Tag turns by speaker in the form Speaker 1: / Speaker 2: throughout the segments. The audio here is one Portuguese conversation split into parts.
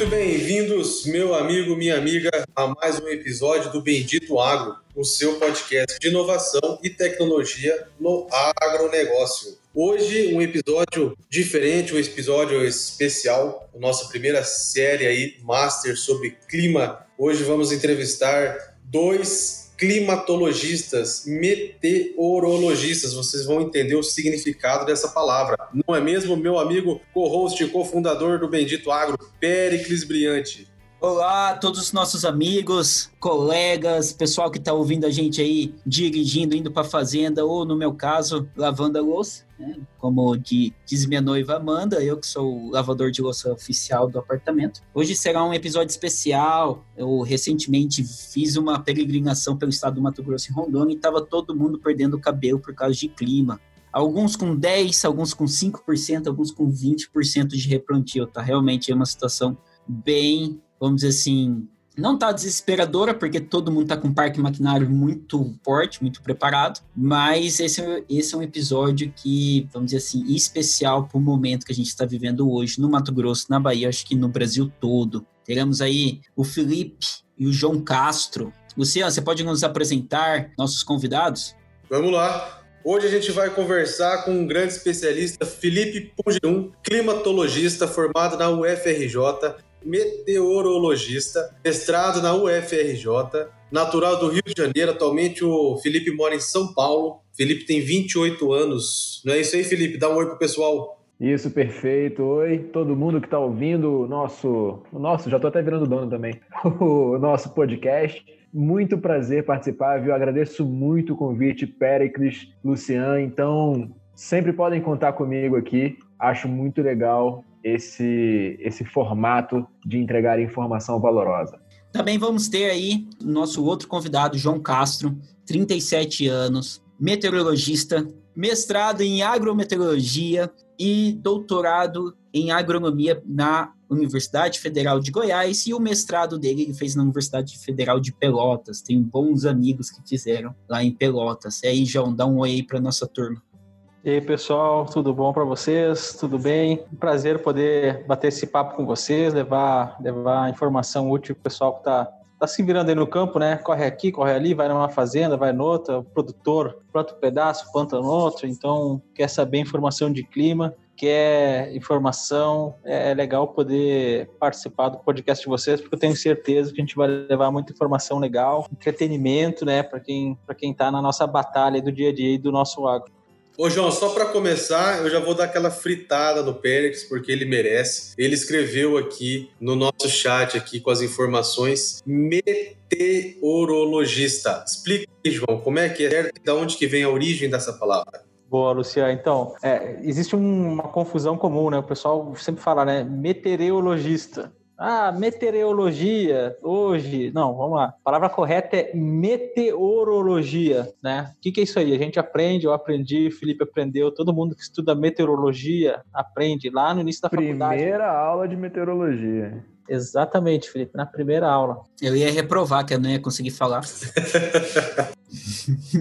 Speaker 1: Muito bem-vindos, meu amigo, minha amiga, a mais um episódio do Bendito Agro, o seu podcast de inovação e tecnologia no agronegócio. Hoje, um episódio diferente, um episódio especial, nossa primeira série aí, Master sobre clima. Hoje vamos entrevistar dois climatologistas, meteorologistas. Vocês vão entender o significado dessa palavra. Não é mesmo, meu amigo co-host e cofundador do Bendito Agro, Pericles Briante?
Speaker 2: Olá todos os nossos amigos, colegas, pessoal que está ouvindo a gente aí dirigindo, indo para a fazenda ou, no meu caso, lavando a louça. Como de, diz minha noiva Amanda, eu que sou o lavador de louça oficial do apartamento. Hoje será um episódio especial. Eu recentemente fiz uma peregrinação pelo estado do Mato Grosso e Rondônia e estava todo mundo perdendo o cabelo por causa de clima alguns com 10, alguns com 5%, alguns com 20% de replantio, tá? Realmente é uma situação bem vamos dizer assim, não está desesperadora, porque todo mundo está com parque maquinário muito forte, muito preparado, mas esse, esse é um episódio que, vamos dizer assim, especial para o momento que a gente está vivendo hoje no Mato Grosso, na Bahia, acho que no Brasil todo. Teremos aí o Felipe e o João Castro. Luciano, você pode nos apresentar nossos convidados?
Speaker 1: Vamos lá. Hoje a gente vai conversar com um grande especialista, Felipe Pungerum, climatologista formado na UFRJ, meteorologista, mestrado na UFRJ, natural do Rio de Janeiro. Atualmente o Felipe mora em São Paulo. Felipe tem 28 anos. Não é isso aí, Felipe? Dá um oi pro pessoal.
Speaker 3: Isso, perfeito. Oi, todo mundo que está ouvindo o nosso, o nosso, já estou até virando dono também, o nosso podcast. Muito prazer participar, viu? Agradeço muito o convite, Pericles, Lucian. Então, sempre podem contar comigo aqui. Acho muito legal esse, esse formato de entregar informação valorosa.
Speaker 2: Também vamos ter aí nosso outro convidado, João Castro, 37 anos, meteorologista, mestrado em agrometeorologia e doutorado em agronomia na Universidade Federal de Goiás e o mestrado dele ele fez na Universidade Federal de Pelotas. Tem bons amigos que fizeram lá em Pelotas. E aí, João, dá um oi aí para nossa turma.
Speaker 4: E aí, pessoal, tudo bom para vocês? Tudo bem? Prazer poder bater esse papo com vocês, levar, levar informação útil para o pessoal que está tá se virando aí no campo, né? Corre aqui, corre ali, vai numa fazenda, vai noutra, o produtor planta um pedaço, planta no outro, então quer saber informação de clima, quer informação, é, é legal poder participar do podcast de vocês, porque eu tenho certeza que a gente vai levar muita informação legal, entretenimento, né, para quem para quem está na nossa batalha do dia a dia e do nosso agro.
Speaker 1: Ô, João, só para começar, eu já vou dar aquela fritada no Pérez, porque ele merece. Ele escreveu aqui no nosso chat aqui com as informações meteorologista. Explica aí, João, como é que é, de onde que vem a origem dessa palavra?
Speaker 4: Boa, Luciano. Então, é, existe uma confusão comum, né? O pessoal sempre fala, né? Meteorologista. Ah, meteorologia, hoje. Não, vamos lá. A palavra correta é meteorologia, né? O que, que é isso aí? A gente aprende, eu aprendi, Felipe aprendeu, todo mundo que estuda meteorologia aprende lá no início da
Speaker 3: Primeira
Speaker 4: faculdade.
Speaker 3: Primeira aula de meteorologia.
Speaker 4: Exatamente, Felipe, na primeira aula.
Speaker 2: Eu ia reprovar, que eu não ia conseguir falar.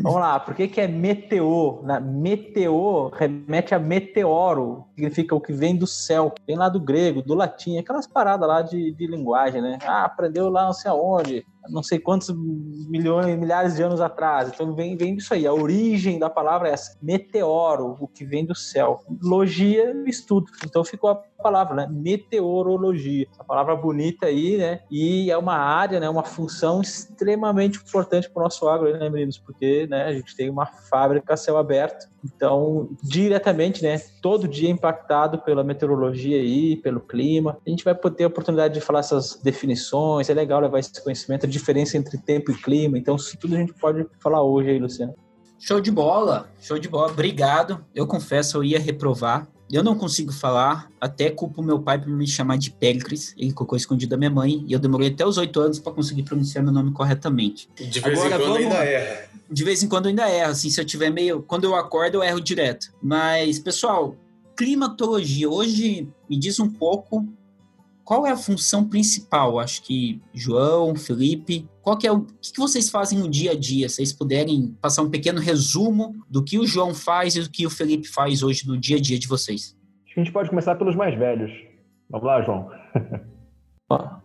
Speaker 4: Vamos lá, por que, que é meteor? Na, meteor remete a meteoro, significa o que vem do céu, vem lá do grego, do latim, aquelas paradas lá de, de linguagem, né? Ah, aprendeu lá não sei aonde, não sei quantos milhões, milhares de anos atrás. Então vem, vem disso aí. A origem da palavra é essa: meteoro, o que vem do céu. Logia, estudo. Então ficou a palavra, né? Meteorologia. A palavra bonita aí, né? E é uma área, né? Uma função extremamente importante para o nosso agro, né, meninos? Porque, né? A gente tem uma fábrica a céu aberto. Então, diretamente, né? Todo dia impactado pela meteorologia aí, pelo clima. A gente vai ter a oportunidade de falar essas definições. É legal levar esse conhecimento diferença entre tempo e clima. Então, isso tudo a gente pode falar hoje aí, Luciano.
Speaker 2: Show de bola, show de bola. Obrigado. Eu confesso, eu ia reprovar, eu não consigo falar, até culpo meu pai por me chamar de Péricles, ele colocou escondido da minha mãe, e eu demorei até os oito anos para conseguir pronunciar meu nome corretamente.
Speaker 1: De vez Agora, em quando ainda erra.
Speaker 2: De vez em quando ainda erra, assim, se eu tiver meio... Quando eu acordo, eu erro direto. Mas, pessoal, climatologia, hoje me diz um pouco qual é a função principal? Acho que João, Felipe, qual que é o que, que vocês fazem no dia a dia? Se vocês puderem passar um pequeno resumo do que o João faz e do que o Felipe faz hoje no dia a dia de vocês.
Speaker 3: Acho que a gente pode começar pelos mais velhos. Vamos lá, João.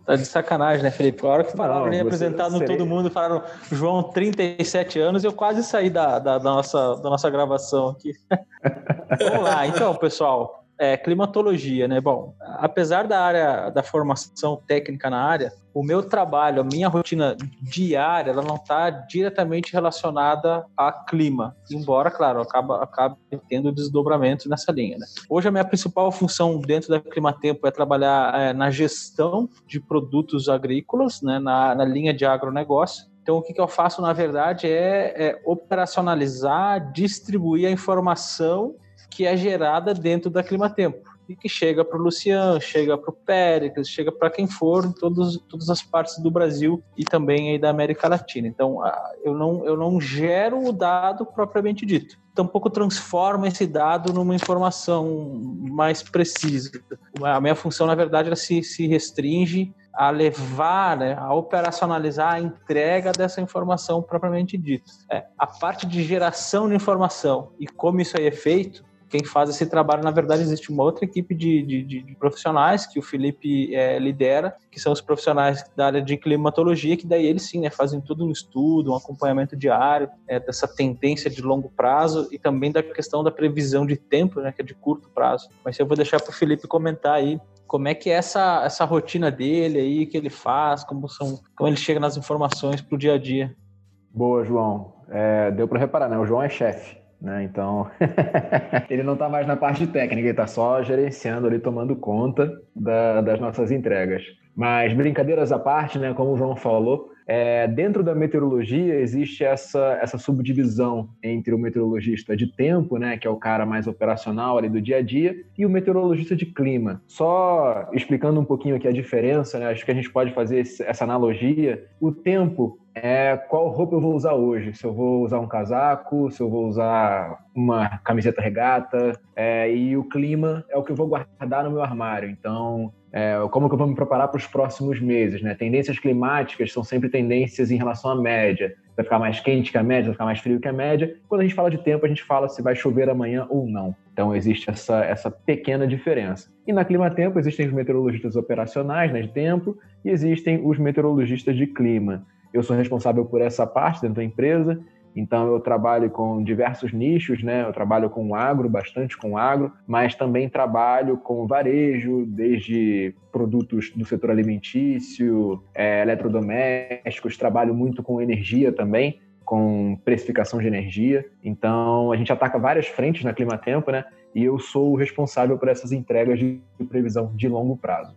Speaker 4: tá de sacanagem, né, Felipe? A hora que falaram nem apresentado no todo mundo, falaram João, 37 anos, eu quase saí da, da, da nossa, da nossa gravação aqui. Vamos lá, então, pessoal é, climatologia, né? Bom, apesar da área da formação técnica na área, o meu trabalho, a minha rotina diária, ela não está diretamente relacionada a clima, embora, claro, acaba, acabe tendo desdobramento nessa linha. Né? Hoje a minha principal função dentro da Climatempo é trabalhar é, na gestão de produtos agrícolas, né? na, na linha de agronegócio. Então, o que, que eu faço, na verdade, é, é operacionalizar, distribuir a informação que é gerada dentro da Climatempo e que chega para o Luciano, chega para o Péricles, chega para quem for em todos, todas as partes do Brasil e também aí da América Latina. Então, eu não, eu não gero o dado propriamente dito. Tampouco transformo esse dado numa informação mais precisa. A minha função, na verdade, ela se, se restringe a levar, né, a operacionalizar a entrega dessa informação propriamente dita. É, a parte de geração de informação e como isso aí é feito, quem faz esse trabalho, na verdade, existe uma outra equipe de, de, de profissionais que o Felipe é, lidera, que são os profissionais da área de climatologia, que daí eles sim né, fazem todo um estudo, um acompanhamento diário é, dessa tendência de longo prazo e também da questão da previsão de tempo, né, que é de curto prazo. Mas eu vou deixar para o Felipe comentar aí como é que é essa, essa rotina dele aí, que ele faz, como, são, como ele chega nas informações para o dia a dia.
Speaker 3: Boa, João. É, deu para reparar, né? O João é chefe. Né? Então, ele não está mais na parte técnica, ele está só gerenciando ali, tomando conta da, das nossas entregas. Mas brincadeiras à parte, né, como o João falou, é, dentro da meteorologia existe essa, essa subdivisão entre o meteorologista de tempo, né, que é o cara mais operacional ali do dia a dia, e o meteorologista de clima. Só explicando um pouquinho aqui a diferença, né, acho que a gente pode fazer essa analogia. O tempo é qual roupa eu vou usar hoje. Se eu vou usar um casaco, se eu vou usar uma camiseta regata, é, e o clima é o que eu vou guardar no meu armário. Então, é, como que eu vou me preparar para os próximos meses, né? Tendências climáticas são sempre tendências em relação à média. Vai ficar mais quente que a média, vai ficar mais frio que a média. Quando a gente fala de tempo, a gente fala se vai chover amanhã ou não. Então existe essa, essa pequena diferença. E na Clima Tempo existem os meteorologistas operacionais, né, de tempo, e existem os meteorologistas de clima. Eu sou responsável por essa parte dentro da empresa então eu trabalho com diversos nichos, né? Eu trabalho com agro, bastante com agro, mas também trabalho com varejo, desde produtos do setor alimentício, é, eletrodomésticos, trabalho muito com energia também, com precificação de energia. Então a gente ataca várias frentes na Climatempo, né? E eu sou o responsável por essas entregas de previsão de longo prazo.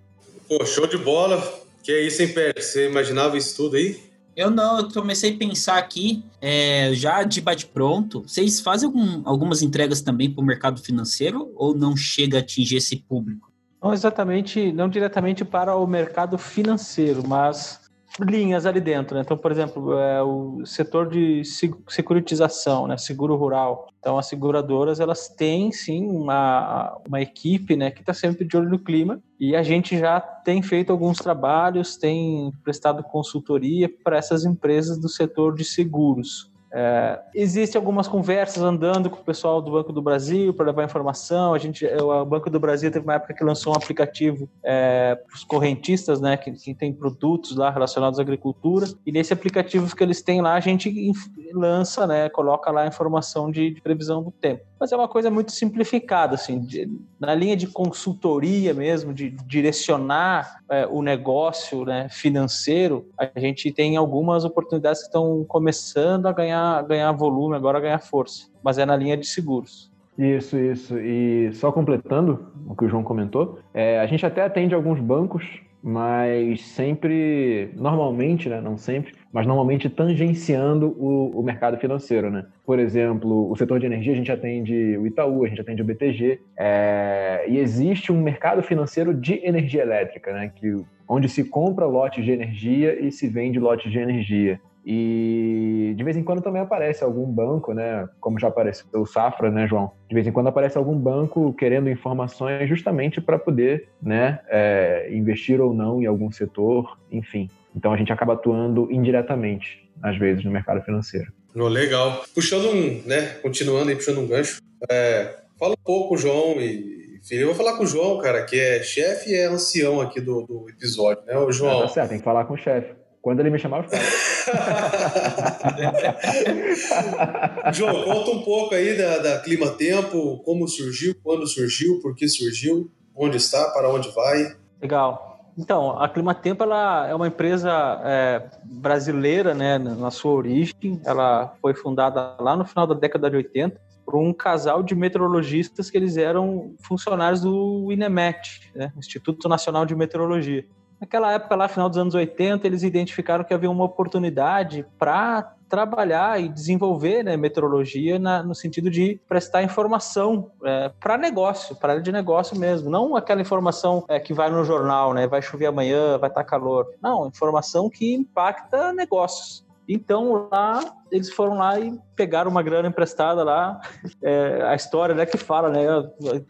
Speaker 1: Pô, show de bola! Que é isso, hein, Pérez? Você imaginava isso tudo aí?
Speaker 2: Eu não, eu comecei a pensar aqui, é, já de bate-pronto, vocês fazem algum, algumas entregas também para o mercado financeiro ou não chega a atingir esse público?
Speaker 4: Não exatamente, não diretamente para o mercado financeiro, mas linhas ali dentro. Né? Então, por exemplo, é, o setor de securitização, né? seguro rural. Então, as seguradoras elas têm sim uma, uma equipe né, que está sempre de olho no clima e a gente já tem feito alguns trabalhos, tem prestado consultoria para essas empresas do setor de seguros. É, Existem algumas conversas andando com o pessoal do Banco do Brasil para levar informação. A gente, o Banco do Brasil teve uma época que lançou um aplicativo é, para os correntistas, né, que, que, tem produtos lá relacionados à agricultura. E nesse aplicativo que eles têm lá, a gente lança, né, coloca lá a informação de, de previsão do tempo mas é uma coisa muito simplificada, assim, de, na linha de consultoria mesmo, de direcionar é, o negócio né, financeiro, a gente tem algumas oportunidades que estão começando a ganhar, ganhar volume, agora a ganhar força, mas é na linha de seguros.
Speaker 3: Isso, isso. E só completando o que o João comentou, é, a gente até atende alguns bancos mas sempre, normalmente, né, não sempre, mas normalmente tangenciando o, o, mercado financeiro, né? Por exemplo, o setor de energia a gente atende o Itaú, a gente atende o BTG, é, e existe um mercado financeiro de energia elétrica, né? Que, onde se compra lotes de energia e se vende lotes de energia. E de vez em quando também aparece algum banco, né? Como já apareceu o Safra, né, João? De vez em quando aparece algum banco querendo informações justamente para poder, né, é, investir ou não em algum setor, enfim. Então a gente acaba atuando indiretamente, às vezes, no mercado financeiro.
Speaker 1: Oh, legal. Puxando um, né? Continuando aí, puxando um gancho. É, fala um pouco, João e filho. Eu vou falar com o João, cara, que é chefe e é ancião aqui do, do episódio, né? O João.
Speaker 3: Tá certo, tem que falar com o chefe. Quando ele me chamar, eu falo.
Speaker 1: João, conta um pouco aí da, da Clima Tempo, como surgiu, quando surgiu, por que surgiu, onde está, para onde vai.
Speaker 4: Legal. Então, a Clima Tempo ela é uma empresa é, brasileira, né, na sua origem. Ela foi fundada lá no final da década de 80 por um casal de meteorologistas que eles eram funcionários do INEMET, né, Instituto Nacional de Meteorologia. Naquela época, lá, final dos anos 80, eles identificaram que havia uma oportunidade para trabalhar e desenvolver né, meteorologia na, no sentido de prestar informação é, para negócio, para área de negócio mesmo. Não aquela informação é, que vai no jornal, né, vai chover amanhã, vai estar calor. Não, informação que impacta negócios. Então lá eles foram lá e pegaram uma grana emprestada lá. É, a história né, que fala, né?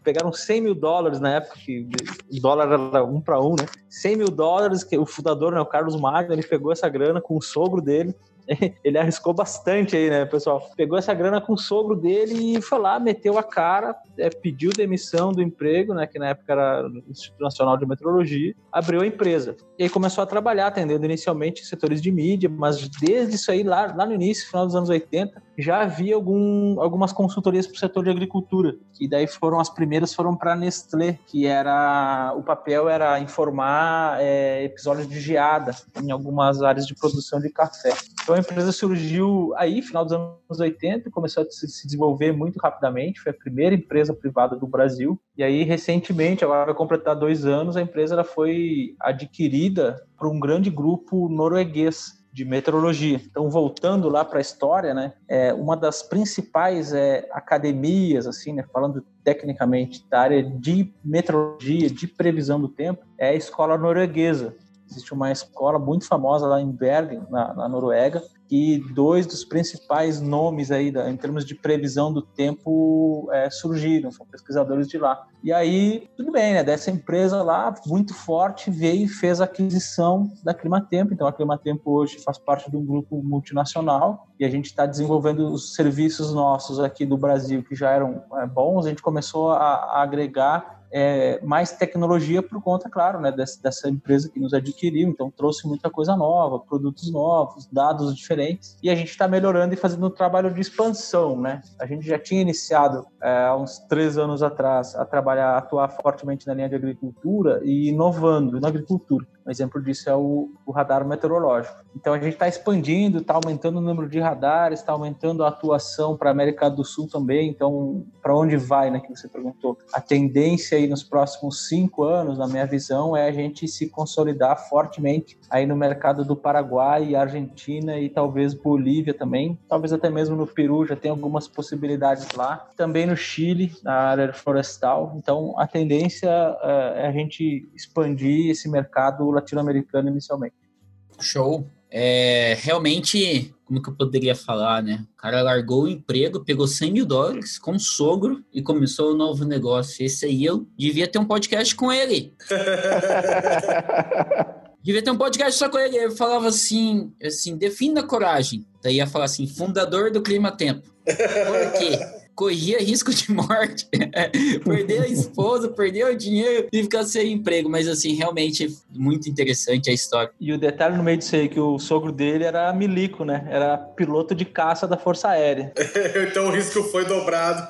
Speaker 4: Pegaram 100 mil dólares na época, que dólar era um para um, né? 100 mil dólares, que o fundador, né, o Carlos Magno, ele pegou essa grana com o sogro dele ele arriscou bastante aí, né, pessoal? Pegou essa grana com o sogro dele e foi lá, meteu a cara, é, pediu demissão do emprego, né, que na época era o Instituto Nacional de Meteorologia, abriu a empresa. E aí começou a trabalhar, atendendo inicialmente setores de mídia, mas desde isso aí, lá, lá no início, final dos anos 80, já havia algum, algumas consultorias para o setor de agricultura, que daí foram as primeiras foram para a Nestlé, que era o papel era informar é, episódios de geada em algumas áreas de produção de café. Então a empresa surgiu aí, final dos anos 80, começou a se desenvolver muito rapidamente, foi a primeira empresa privada do Brasil. E aí, recentemente, agora vai completar dois anos, a empresa ela foi adquirida por um grande grupo norueguês de meteorologia. Então, voltando lá para a história, né, é, uma das principais é, academias, assim, né, falando tecnicamente da área de meteorologia, de previsão do tempo, é a escola norueguesa. Existe uma escola muito famosa lá em Bergen, na, na Noruega, e dois dos principais nomes aí em termos de previsão do tempo é, surgiram, são pesquisadores de lá. E aí, tudo bem, né? Dessa empresa lá, muito forte, veio e fez a aquisição da Climatempo. Então, a Climatempo hoje faz parte de um grupo multinacional e a gente está desenvolvendo os serviços nossos aqui do Brasil que já eram é, bons. A gente começou a, a agregar é, mais tecnologia por conta, claro, né, dessa, dessa, empresa que nos adquiriu. Então, trouxe muita coisa nova, produtos novos, dados diferentes. E a gente está melhorando e fazendo um trabalho de expansão, né? A gente já tinha iniciado é, há uns três anos atrás a trabalhar, atuar fortemente na linha de agricultura e inovando na agricultura. Um exemplo disso é o, o radar meteorológico. Então a gente está expandindo, está aumentando o número de radares, está aumentando a atuação para a América do Sul também. Então, para onde vai, né? Que você perguntou. A tendência aí nos próximos cinco anos, na minha visão, é a gente se consolidar fortemente aí no mercado do Paraguai, Argentina e talvez Bolívia também. Talvez até mesmo no Peru já tem algumas possibilidades lá. Também no Chile, na área florestal. Então, a tendência é a gente expandir esse mercado latino-americano inicialmente.
Speaker 2: Show. É, realmente, como que eu poderia falar, né? O cara largou o emprego, pegou 100 mil dólares com o sogro e começou um novo negócio. Esse aí eu devia ter um podcast com ele. devia ter um podcast só com ele. Ele falava assim, assim, defina coragem. Daí ia falar assim, fundador do Clima Tempo. Por quê? Corria risco de morte, perder a esposa, perder o dinheiro e ficar sem emprego. Mas, assim, realmente muito interessante a história.
Speaker 4: E o detalhe no meio disso aí, que o sogro dele era milico, né? Era piloto de caça da Força Aérea.
Speaker 1: então o risco foi dobrado.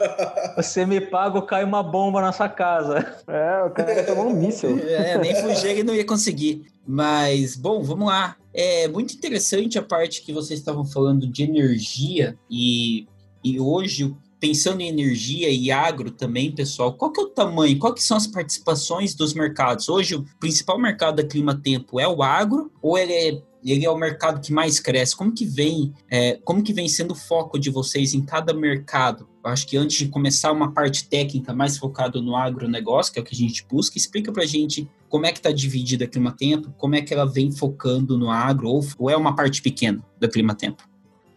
Speaker 4: Você me paga ou cai uma bomba na sua casa.
Speaker 3: É, o cara tomou um míssil.
Speaker 2: É, nem fugir ele não ia conseguir. Mas, bom, vamos lá. É muito interessante a parte que vocês estavam falando de energia e, e hoje pensando em energia e agro também, pessoal, qual que é o tamanho, qual que são as participações dos mercados? Hoje, o principal mercado da Clima Tempo é o agro ou ele é ele é o mercado que mais cresce. Como que vem, é, como que vem sendo o foco de vocês em cada mercado? Acho que antes de começar uma parte técnica mais focada no agronegócio, que é o que a gente busca, explica para a gente como é que está dividida a Clima Tempo, como é que ela vem focando no agro, ou, ou é uma parte pequena da Clima Tempo?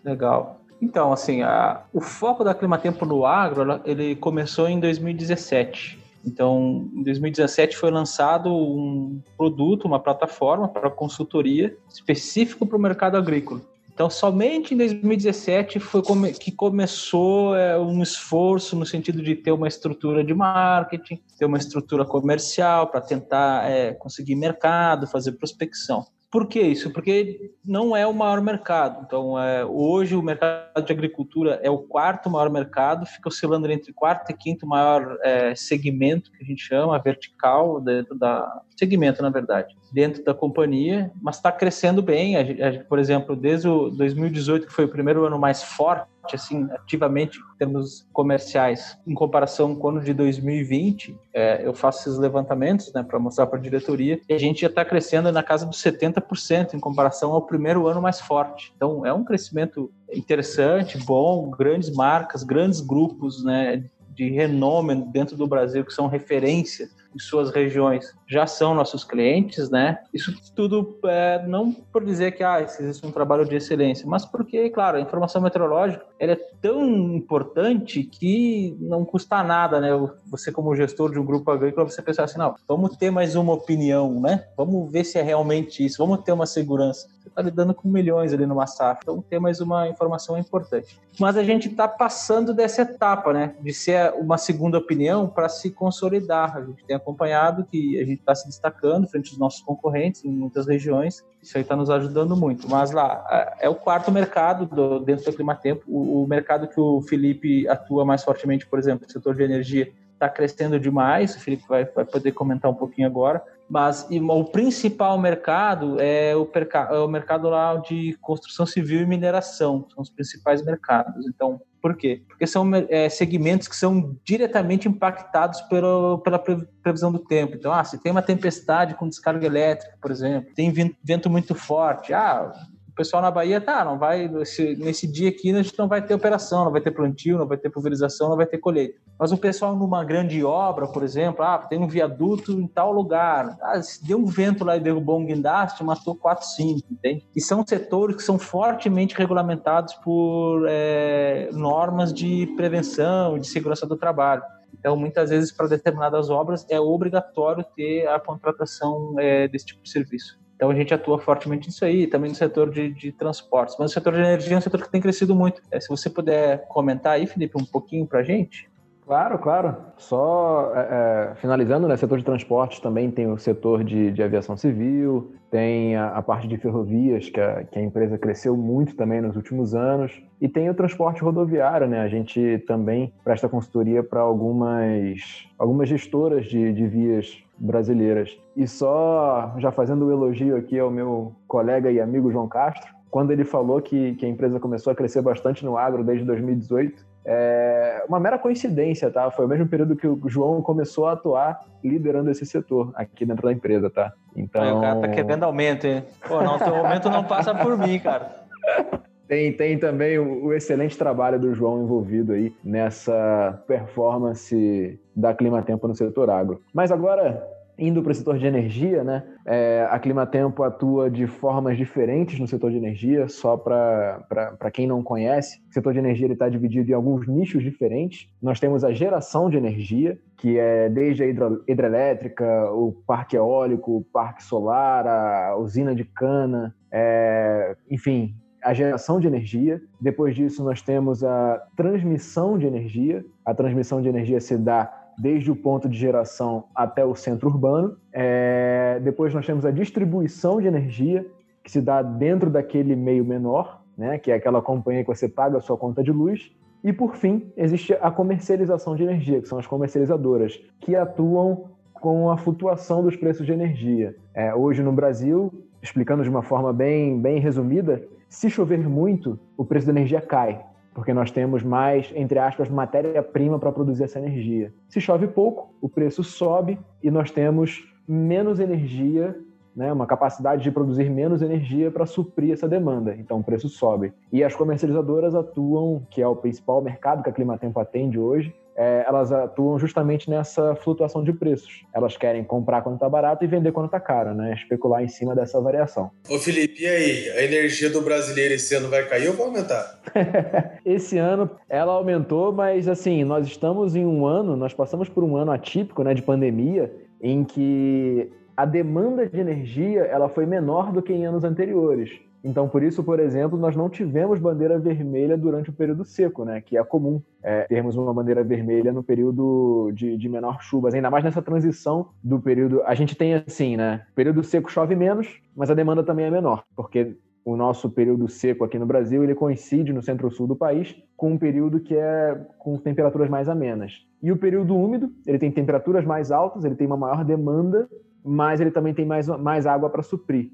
Speaker 4: Legal. Então, assim, a, o foco da Clima Tempo no agro, ele começou em 2017. Então, em 2017 foi lançado um produto, uma plataforma para consultoria específico para o mercado agrícola. Então, somente em 2017 foi que começou é, um esforço no sentido de ter uma estrutura de marketing, ter uma estrutura comercial para tentar é, conseguir mercado, fazer prospecção. Por que isso? Porque não é o maior mercado. Então, é, hoje o mercado de agricultura é o quarto maior mercado, fica oscilando entre quarto e quinto maior é, segmento, que a gente chama, vertical, dentro da. Segmento, na verdade dentro da companhia, mas está crescendo bem. A gente, a por exemplo, desde o 2018, que foi o primeiro ano mais forte, assim, ativamente em termos comerciais, em comparação com o ano de 2020, é, eu faço esses levantamentos né, para mostrar para a diretoria, e a gente já está crescendo na casa dos 70% em comparação ao primeiro ano mais forte. Então, é um crescimento interessante, bom, grandes marcas, grandes grupos né, de renome dentro do Brasil que são referência em suas regiões já são nossos clientes, né? Isso tudo é, não por dizer que ah, existe um trabalho de excelência, mas porque, claro, a informação meteorológica ela é tão importante que não custa nada, né? Você como gestor de um grupo agrícola, você pensar assim, não, vamos ter mais uma opinião, né? Vamos ver se é realmente isso, vamos ter uma segurança. Você está lidando com milhões ali numa safra, então ter mais uma informação é importante. Mas a gente está passando dessa etapa, né? De ser uma segunda opinião para se consolidar. A gente tem acompanhado que a gente está se destacando frente aos nossos concorrentes em muitas regiões. Isso aí está nos ajudando muito. Mas lá, é o quarto mercado do, dentro do Climatempo. O, o mercado que o Felipe atua mais fortemente, por exemplo, o setor de energia, está crescendo demais. O Felipe vai, vai poder comentar um pouquinho agora. Mas e, o principal mercado é o, é o mercado lá de construção civil e mineração. São os principais mercados. Então, por quê? Porque são é, segmentos que são diretamente impactados pela, pela previsão do tempo. Então, ah, se tem uma tempestade com descarga elétrica, por exemplo, tem vento muito forte, ah, o pessoal na Bahia, tá, não vai, nesse, nesse dia aqui a gente não vai ter operação, não vai ter plantio, não vai ter pulverização, não vai ter colheita. Mas o pessoal numa grande obra, por exemplo, ah, tem um viaduto em tal lugar, ah, deu um vento lá e derrubou um guindaste, matou 4, 5, entende? E são setores que são fortemente regulamentados por é, normas de prevenção, de segurança do trabalho. Então, muitas vezes, para determinadas obras, é obrigatório ter a contratação é, desse tipo de serviço. Então a gente atua fortemente nisso aí, também no setor de, de transportes. Mas o setor de energia é um setor que tem crescido muito. É, se você puder comentar aí, Felipe, um pouquinho para a gente.
Speaker 3: Claro, claro. Só é, é, finalizando, né, setor de transportes também tem o setor de, de aviação civil, tem a, a, parte de ferrovias, que a, que a empresa cresceu muito também nos últimos anos, e tem o transporte rodoviário, né? A gente também presta consultoria para algumas, algumas gestoras de, de vias brasileiras. E só já fazendo o um elogio aqui ao meu colega e amigo João Castro, quando ele falou que, que a empresa começou a crescer bastante no agro desde 2018, é uma mera coincidência, tá? Foi o mesmo período que o João começou a atuar liderando esse setor aqui dentro da empresa, tá?
Speaker 4: Então. Aí o cara tá querendo aumento, hein? Pô, não, teu aumento não passa por mim, cara.
Speaker 3: Tem, tem também o, o, excelente trabalho do João envolvido aí nessa performance da Clima Tempo no setor agro. Mas agora, indo para o setor de energia, né? É, a Climatempo atua de formas diferentes no setor de energia, só para quem não conhece. O setor de energia está dividido em alguns nichos diferentes. Nós temos a geração de energia, que é desde a hidro, hidrelétrica, o parque eólico, o parque solar, a usina de cana, é, enfim, a geração de energia. Depois disso, nós temos a transmissão de energia. A transmissão de energia se dá desde o ponto de geração até o centro urbano. É, depois nós temos a distribuição de energia, que se dá dentro daquele meio menor, né, que é aquela companhia que você paga a sua conta de luz. E, por fim, existe a comercialização de energia, que são as comercializadoras, que atuam com a flutuação dos preços de energia. É, hoje no Brasil, explicando de uma forma bem, bem resumida, se chover muito, o preço da energia cai. porque nós temos mais, entre aspas, matéria-prima para produzir essa energia. Se chove pouco, o preço sobe e nós temos menos energia né, uma capacidade de produzir menos energia para suprir essa demanda. Então o preço sobe. E as comercializadoras atuam, que é o principal mercado que a Climatempo atende hoje, é, elas atuam justamente nessa flutuação de preços. Elas querem comprar quando está barato e vender quando está caro, né? Especular em cima dessa variação.
Speaker 1: Ô Felipe, e aí? A energia do brasileiro esse ano vai cair ou vai aumentar?
Speaker 3: esse ano ela aumentou, mas assim, nós estamos em um ano, nós passamos por um ano atípico, né, de pandemia, em que a demanda de energia ela foi menor do que em anos anteriores. Então, por isso, por exemplo, nós não tivemos bandeira vermelha durante o período seco, né? Que é comum é, termos uma bandeira vermelha no período de, de, menor chuvas, ainda mais nessa transição do período. A gente tem assim, né? Período seco chove menos, mas a demanda também é menor, porque o nosso período seco aqui no Brasil ele coincide no centro-sul do país com um período que é com temperaturas mais amenas. E o período úmido, ele tem temperaturas mais altas, ele tem uma maior demanda mas ele também tem mais, mais água para suprir.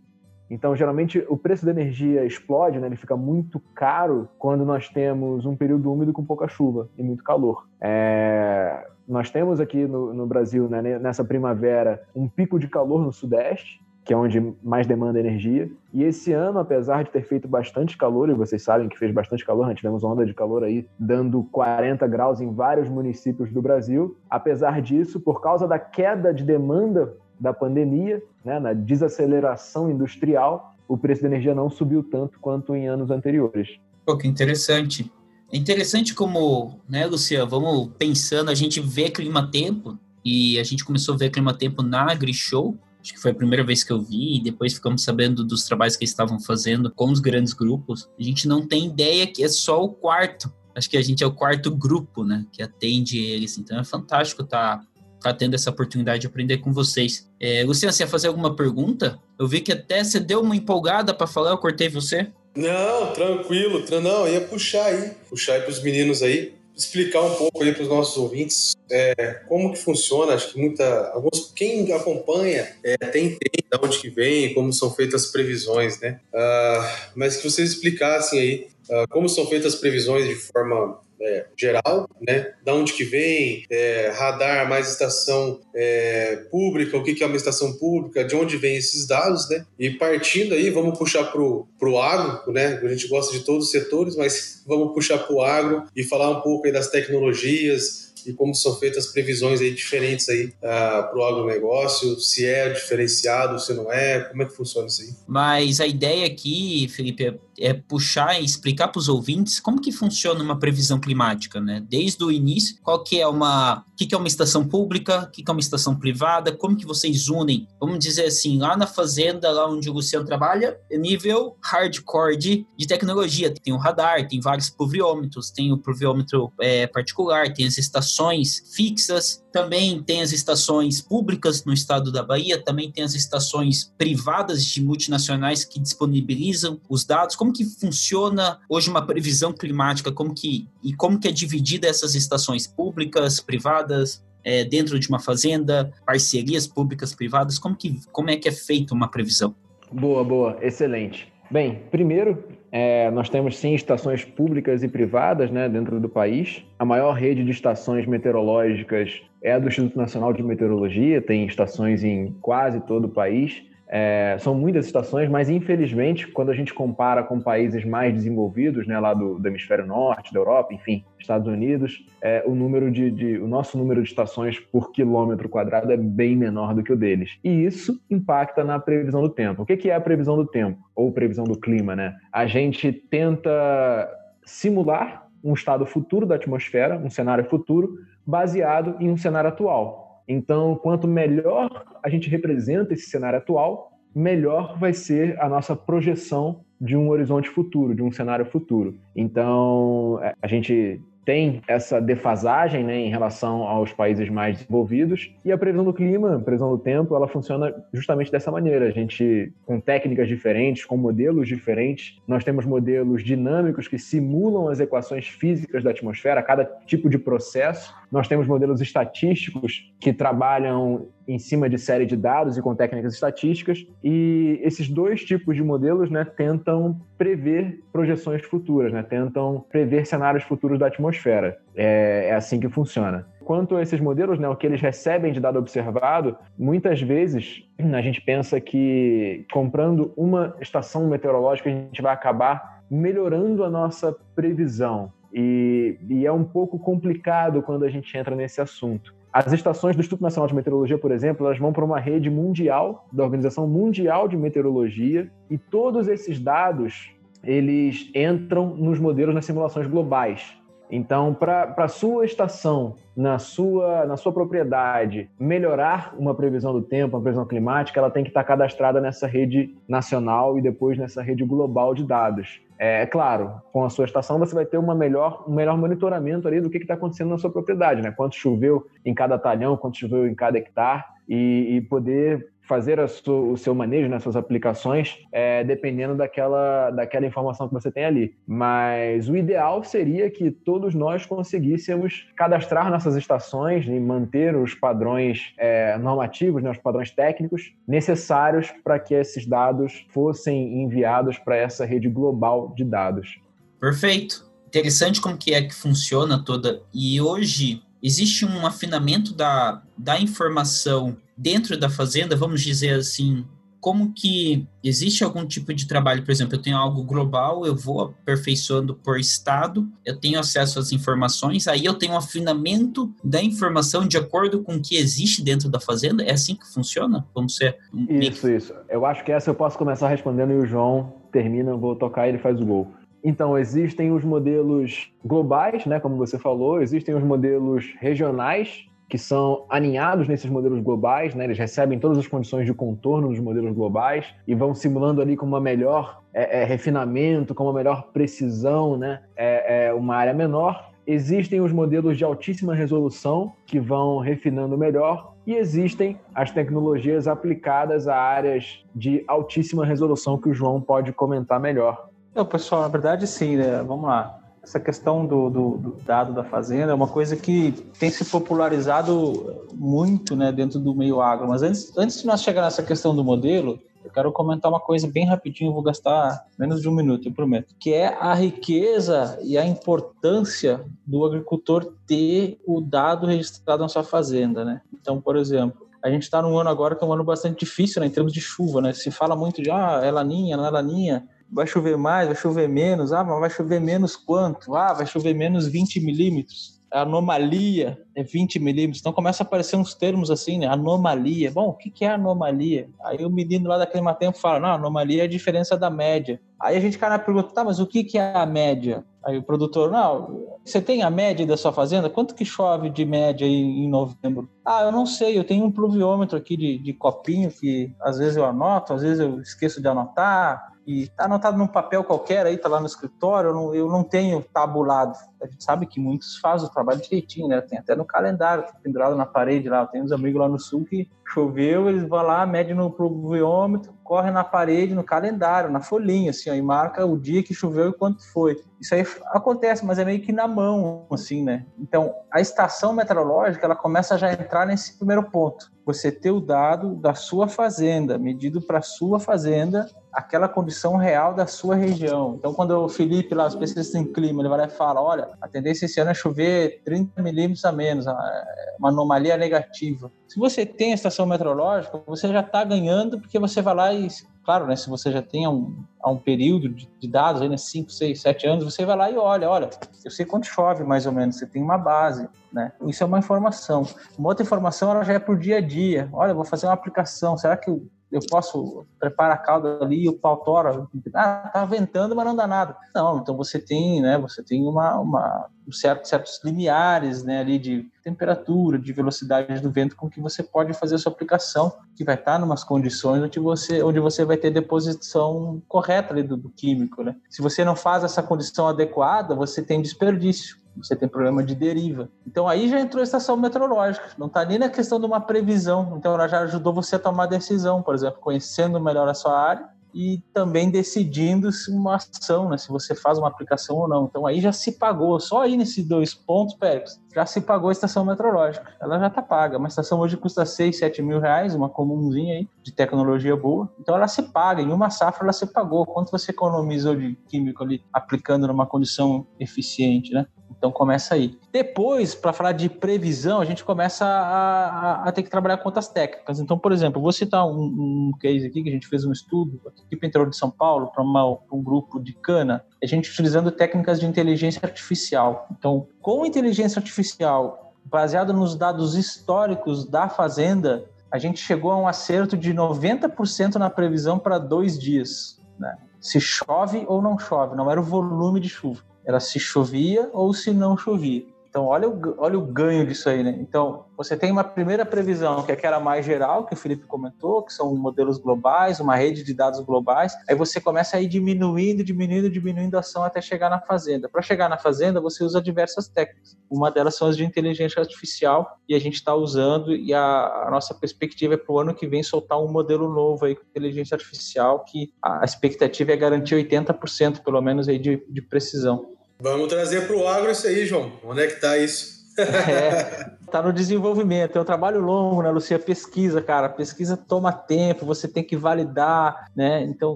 Speaker 3: Então, geralmente, o preço da energia explode, né? ele fica muito caro quando nós temos um período úmido com pouca chuva e muito calor. É... Nós temos aqui no, no Brasil, né, nessa primavera, um pico de calor no Sudeste, que é onde mais demanda energia. E esse ano, apesar de ter feito bastante calor, e vocês sabem que fez bastante calor, nós tivemos onda de calor aí dando 40 graus em vários municípios do Brasil. Apesar disso, por causa da queda de demanda da pandemia, né, na desaceleração industrial, o preço da energia não subiu tanto quanto em anos anteriores.
Speaker 2: Pô, que interessante. É interessante como, né, Luciano, vamos pensando, a gente vê clima-tempo, e a gente começou a ver clima-tempo na AgriShow, acho que foi a primeira vez que eu vi, e depois ficamos sabendo dos trabalhos que eles estavam fazendo com os grandes grupos. A gente não tem ideia que é só o quarto, acho que a gente é o quarto grupo, né, que atende eles, então é fantástico estar tá tá tendo essa oportunidade de aprender com vocês. É, você ia fazer alguma pergunta? Eu vi que até você deu uma empolgada para falar, eu cortei você.
Speaker 1: Não, tranquilo, não, ia puxar aí, puxar aí para os meninos aí, explicar um pouco aí para os nossos ouvintes é, como que funciona. Acho que muita, alguns quem acompanha é, tem ideia de onde que vem, como são feitas as previsões, né? Uh, mas que vocês explicassem aí uh, como são feitas as previsões de forma é, geral, né? Da onde que vem, é, radar mais estação é, pública, o que, que é uma estação pública, de onde vem esses dados, né? E partindo aí, vamos puxar pro, pro agro, né? A gente gosta de todos os setores, mas vamos puxar pro agro e falar um pouco aí das tecnologias, e como são feitas as previsões aí diferentes aí uh, ah, para o agronegócio, se é diferenciado, se não é, como é que funciona isso aí?
Speaker 2: Mas a ideia aqui, Felipe, é é puxar e explicar para os ouvintes como que funciona uma previsão climática, né? Desde o início, qual que é uma, o que, que é uma estação pública, o que, que é uma estação privada, como que vocês unem, vamos dizer assim, lá na fazenda, lá onde o Luciano trabalha, é nível hardcore de, de tecnologia. Tem o radar, tem vários pluviômetros, tem o pluviômetro é, particular, tem as estações fixas, também tem as estações públicas no estado da Bahia, também tem as estações privadas de multinacionais que disponibilizam os dados. Como que funciona hoje uma previsão climática? Como que e como que é dividida essas estações públicas, privadas, é, dentro de uma fazenda, parcerias públicas, privadas? Como que como é que é feita uma previsão?
Speaker 3: Boa, boa, excelente. Bem, primeiro, é, nós temos sim estações públicas e privadas né, dentro do país. A maior rede de estações meteorológicas é a do Instituto Nacional de Meteorologia, tem estações em quase todo o país. É, são muitas estações, mas infelizmente, quando a gente compara com países mais desenvolvidos, né, lá do, do hemisfério norte, da Europa, enfim, Estados Unidos, é, o número de, de, o nosso número de estações por quilômetro quadrado é bem menor do que o deles. E isso impacta na previsão do tempo. O que, que é a previsão do tempo ou previsão do clima, né? A gente tenta simular um estado futuro da atmosfera, um cenário futuro, baseado em um cenário atual. Então, quanto melhor a gente representa esse cenário atual, melhor vai ser a nossa projeção de um horizonte futuro, de um cenário futuro. Então, é, a gente tem essa defasagem né, em relação aos países mais desenvolvidos. E a previsão do clima, a previsão do tempo, ela funciona justamente dessa maneira. A gente, com técnicas diferentes, com modelos diferentes, nós temos modelos dinâmicos que simulam as equações físicas da atmosfera, cada tipo de processo. Nós temos modelos estatísticos que trabalham em cima de série de dados e com técnicas estatísticas. E esses dois tipos de modelos né, tentam prever projeções futuras, né, tentam prever cenários futuros da atmosfera. É, é assim que funciona. Quanto a esses modelos, né, o que eles recebem de dado observado, muitas vezes a gente pensa que comprando uma estação meteorológica a gente vai acabar melhorando a nossa previsão. E, e, é um pouco complicado quando a gente entra nesse assunto. As estações do Instituto Nacional de Meteorologia, por exemplo, elas vão para uma rede mundial, da Organização Mundial de Meteorologia, e todos esses dados eles entram nos modelos nas simulações globais. Então, para a sua estação, na sua, na sua propriedade, melhorar uma previsão do tempo, uma previsão climática, ela tem que estar cadastrada nessa rede nacional e depois nessa rede global de dados. É, é claro, com a sua estação você vai ter uma melhor, um melhor monitoramento ali do que está acontecendo na sua propriedade, né? Quanto choveu em cada talhão, quanto choveu em cada hectare, e, e poder fazer o seu manejo, né, suas aplicações, é, dependendo daquela, daquela informação que você tem ali. Mas o ideal seria que todos nós conseguíssemos cadastrar nossas estações e manter os padrões é, normativos, né, os padrões técnicos necessários para que esses dados fossem enviados para essa rede global de dados.
Speaker 2: Perfeito. Interessante como que é que funciona toda. E hoje existe um afinamento da, da informação dentro da fazenda, vamos dizer assim, como que existe algum tipo de trabalho, por exemplo, eu tenho algo global, eu vou aperfeiçoando por estado, eu tenho acesso às informações, aí eu tenho um afinamento da informação de acordo com o que existe dentro da fazenda? É assim que funciona? Vamos ser
Speaker 3: Isso, isso. Eu acho que essa eu posso começar respondendo e o João termina, eu vou tocar ele faz o gol. Então, existem os modelos globais, né, como você falou, existem os modelos regionais, que são aninhados nesses modelos globais, né? eles recebem todas as condições de contorno dos modelos globais e vão simulando ali com uma melhor é, é, refinamento, com uma melhor precisão, né? É, é, uma área menor. Existem os modelos de altíssima resolução que vão refinando melhor e existem as tecnologias aplicadas a áreas de altíssima resolução que o João pode comentar melhor.
Speaker 4: Não, pessoal, na verdade sim, né? Vamos lá essa questão do, do, do, dado da fazenda é uma coisa que tem se popularizado muito né, dentro do meio agro. Mas antes, antes de nós chegar nessa questão do modelo, eu quero comentar uma coisa bem rapidinho, vou gastar menos de um minuto, eu prometo, que é a riqueza e a importância do agricultor ter o dado registrado na sua fazenda. Né? Então, por exemplo, a gente está num ano agora que é um ano bastante difícil né, em termos de chuva, né? Se fala muito de ah, é laninha, não é laninha vai chover mais, vai chover menos, ah, mas vai chover menos quanto? Ah, vai chover menos 20 milímetros. A anomalia é 20 milímetros. Então começa a aparecer uns termos assim, né? Anomalia. Bom, o que é anomalia? Aí o menino lá daquele tempo fala, não, anomalia é a diferença da média. Aí a gente cai na pergunta, tá, mas o que é a média? Aí o produtor, não, você tem a média da sua fazenda? Quanto que chove de média em novembro? Ah, eu não sei, eu tenho um pluviômetro aqui de, de copinho que às vezes eu anoto, às vezes eu esqueço de anotar e está anotado num papel qualquer aí, está lá no escritório, eu não, eu não, tenho tabulado. A gente sabe que muitos fazem o trabalho direitinho, né? Tem até no calendário, tá pendurado na parede lá. Tem uns amigos lá no sul que choveu, eles vão lá, medem no pluviômetro, corre na parede, no calendário, na folhinha, assim, ó, e marca o dia que choveu e quanto foi. Isso aí acontece, mas é meio que na mão, assim, né? Então, a estação meteorológica, ela começa a já entrar nesse primeiro ponto. Você ter o dado da sua fazenda, medido para sua fazenda, aquela condição real da sua região. Então, quando o Felipe, lá, especialista em clima, ele vai lá e fala, olha, a tendência esse ano é chover 30 milímetros a menos, é uma anomalia negativa. Se você tem a estação meteorológica, você já está ganhando porque você vai lá e claro, né, se você já tem um, um período de, de dados, né, 5, 6, 7 anos, você vai lá e olha, olha, eu sei quanto chove mais ou menos, você tem uma base, né? Isso é uma informação. Uma outra informação, ela já é por dia a dia. Olha, vou fazer uma aplicação, será que eu eu posso preparar a cauda ali e o pau tora. Ah, tá ventando, mas não dá nada. Não, então você tem, né, você tem uma, uma um certo, certos limiares, né, ali de temperatura, de velocidade do vento com que você pode fazer a sua aplicação, que vai estar em umas condições onde você, onde você vai ter deposição correta ali do, do químico, né? Se você não faz essa condição adequada, você tem desperdício você tem problema de deriva. Então aí já entrou a estação meteorológica, não está nem na questão de uma previsão, então ela já ajudou você a tomar decisão, por exemplo, conhecendo melhor a sua área e também decidindo se uma ação, né, se você faz uma aplicação ou não. Então aí já se pagou, só aí nesses dois pontos, Pérez, já se pagou a estação meteorológica. Ela já está paga. Uma estação hoje custa 6, 7 mil reais, uma comumzinha aí, de tecnologia boa. Então ela se paga, em uma safra ela se pagou. Quanto você economizou de químico ali aplicando numa condição eficiente, né? Então começa aí. Depois, para falar de previsão, a gente começa a, a, a, ter que trabalhar com outras técnicas. Então, por exemplo, vou citar um, um case aqui que a gente fez um estudo, a equipe interior de São Paulo, para um grupo de cana, a gente utilizando técnicas de inteligência artificial. Então, com inteligência artificial, baseado nos dados históricos da fazenda, a gente chegou a um acerto de 90% na previsão para dois dias. Né? Se chove ou não chove, não era o volume de chuva era se chovia ou se não chovia. Então, olha o, olha o ganho disso aí, né? Então, você tem uma primeira previsão, que é aquela mais geral, que o Felipe comentou, que são modelos globais, uma rede de dados globais. Aí você começa a ir diminuindo, diminuindo, diminuindo a ação até chegar na fazenda. Para chegar na fazenda, você usa diversas técnicas. Uma delas são as de inteligência artificial, e a gente está usando, e a, a, nossa perspectiva é para o ano que vem soltar um modelo novo aí com inteligência artificial, que a expectativa é garantir 80% pelo menos aí de, de precisão.
Speaker 1: Vamos trazer para o agro isso aí, João. Onde é que está isso?
Speaker 4: É, tá no desenvolvimento, é um trabalho longo, né, Lucia? Pesquisa, cara, pesquisa toma tempo, você tem que validar, né? Então,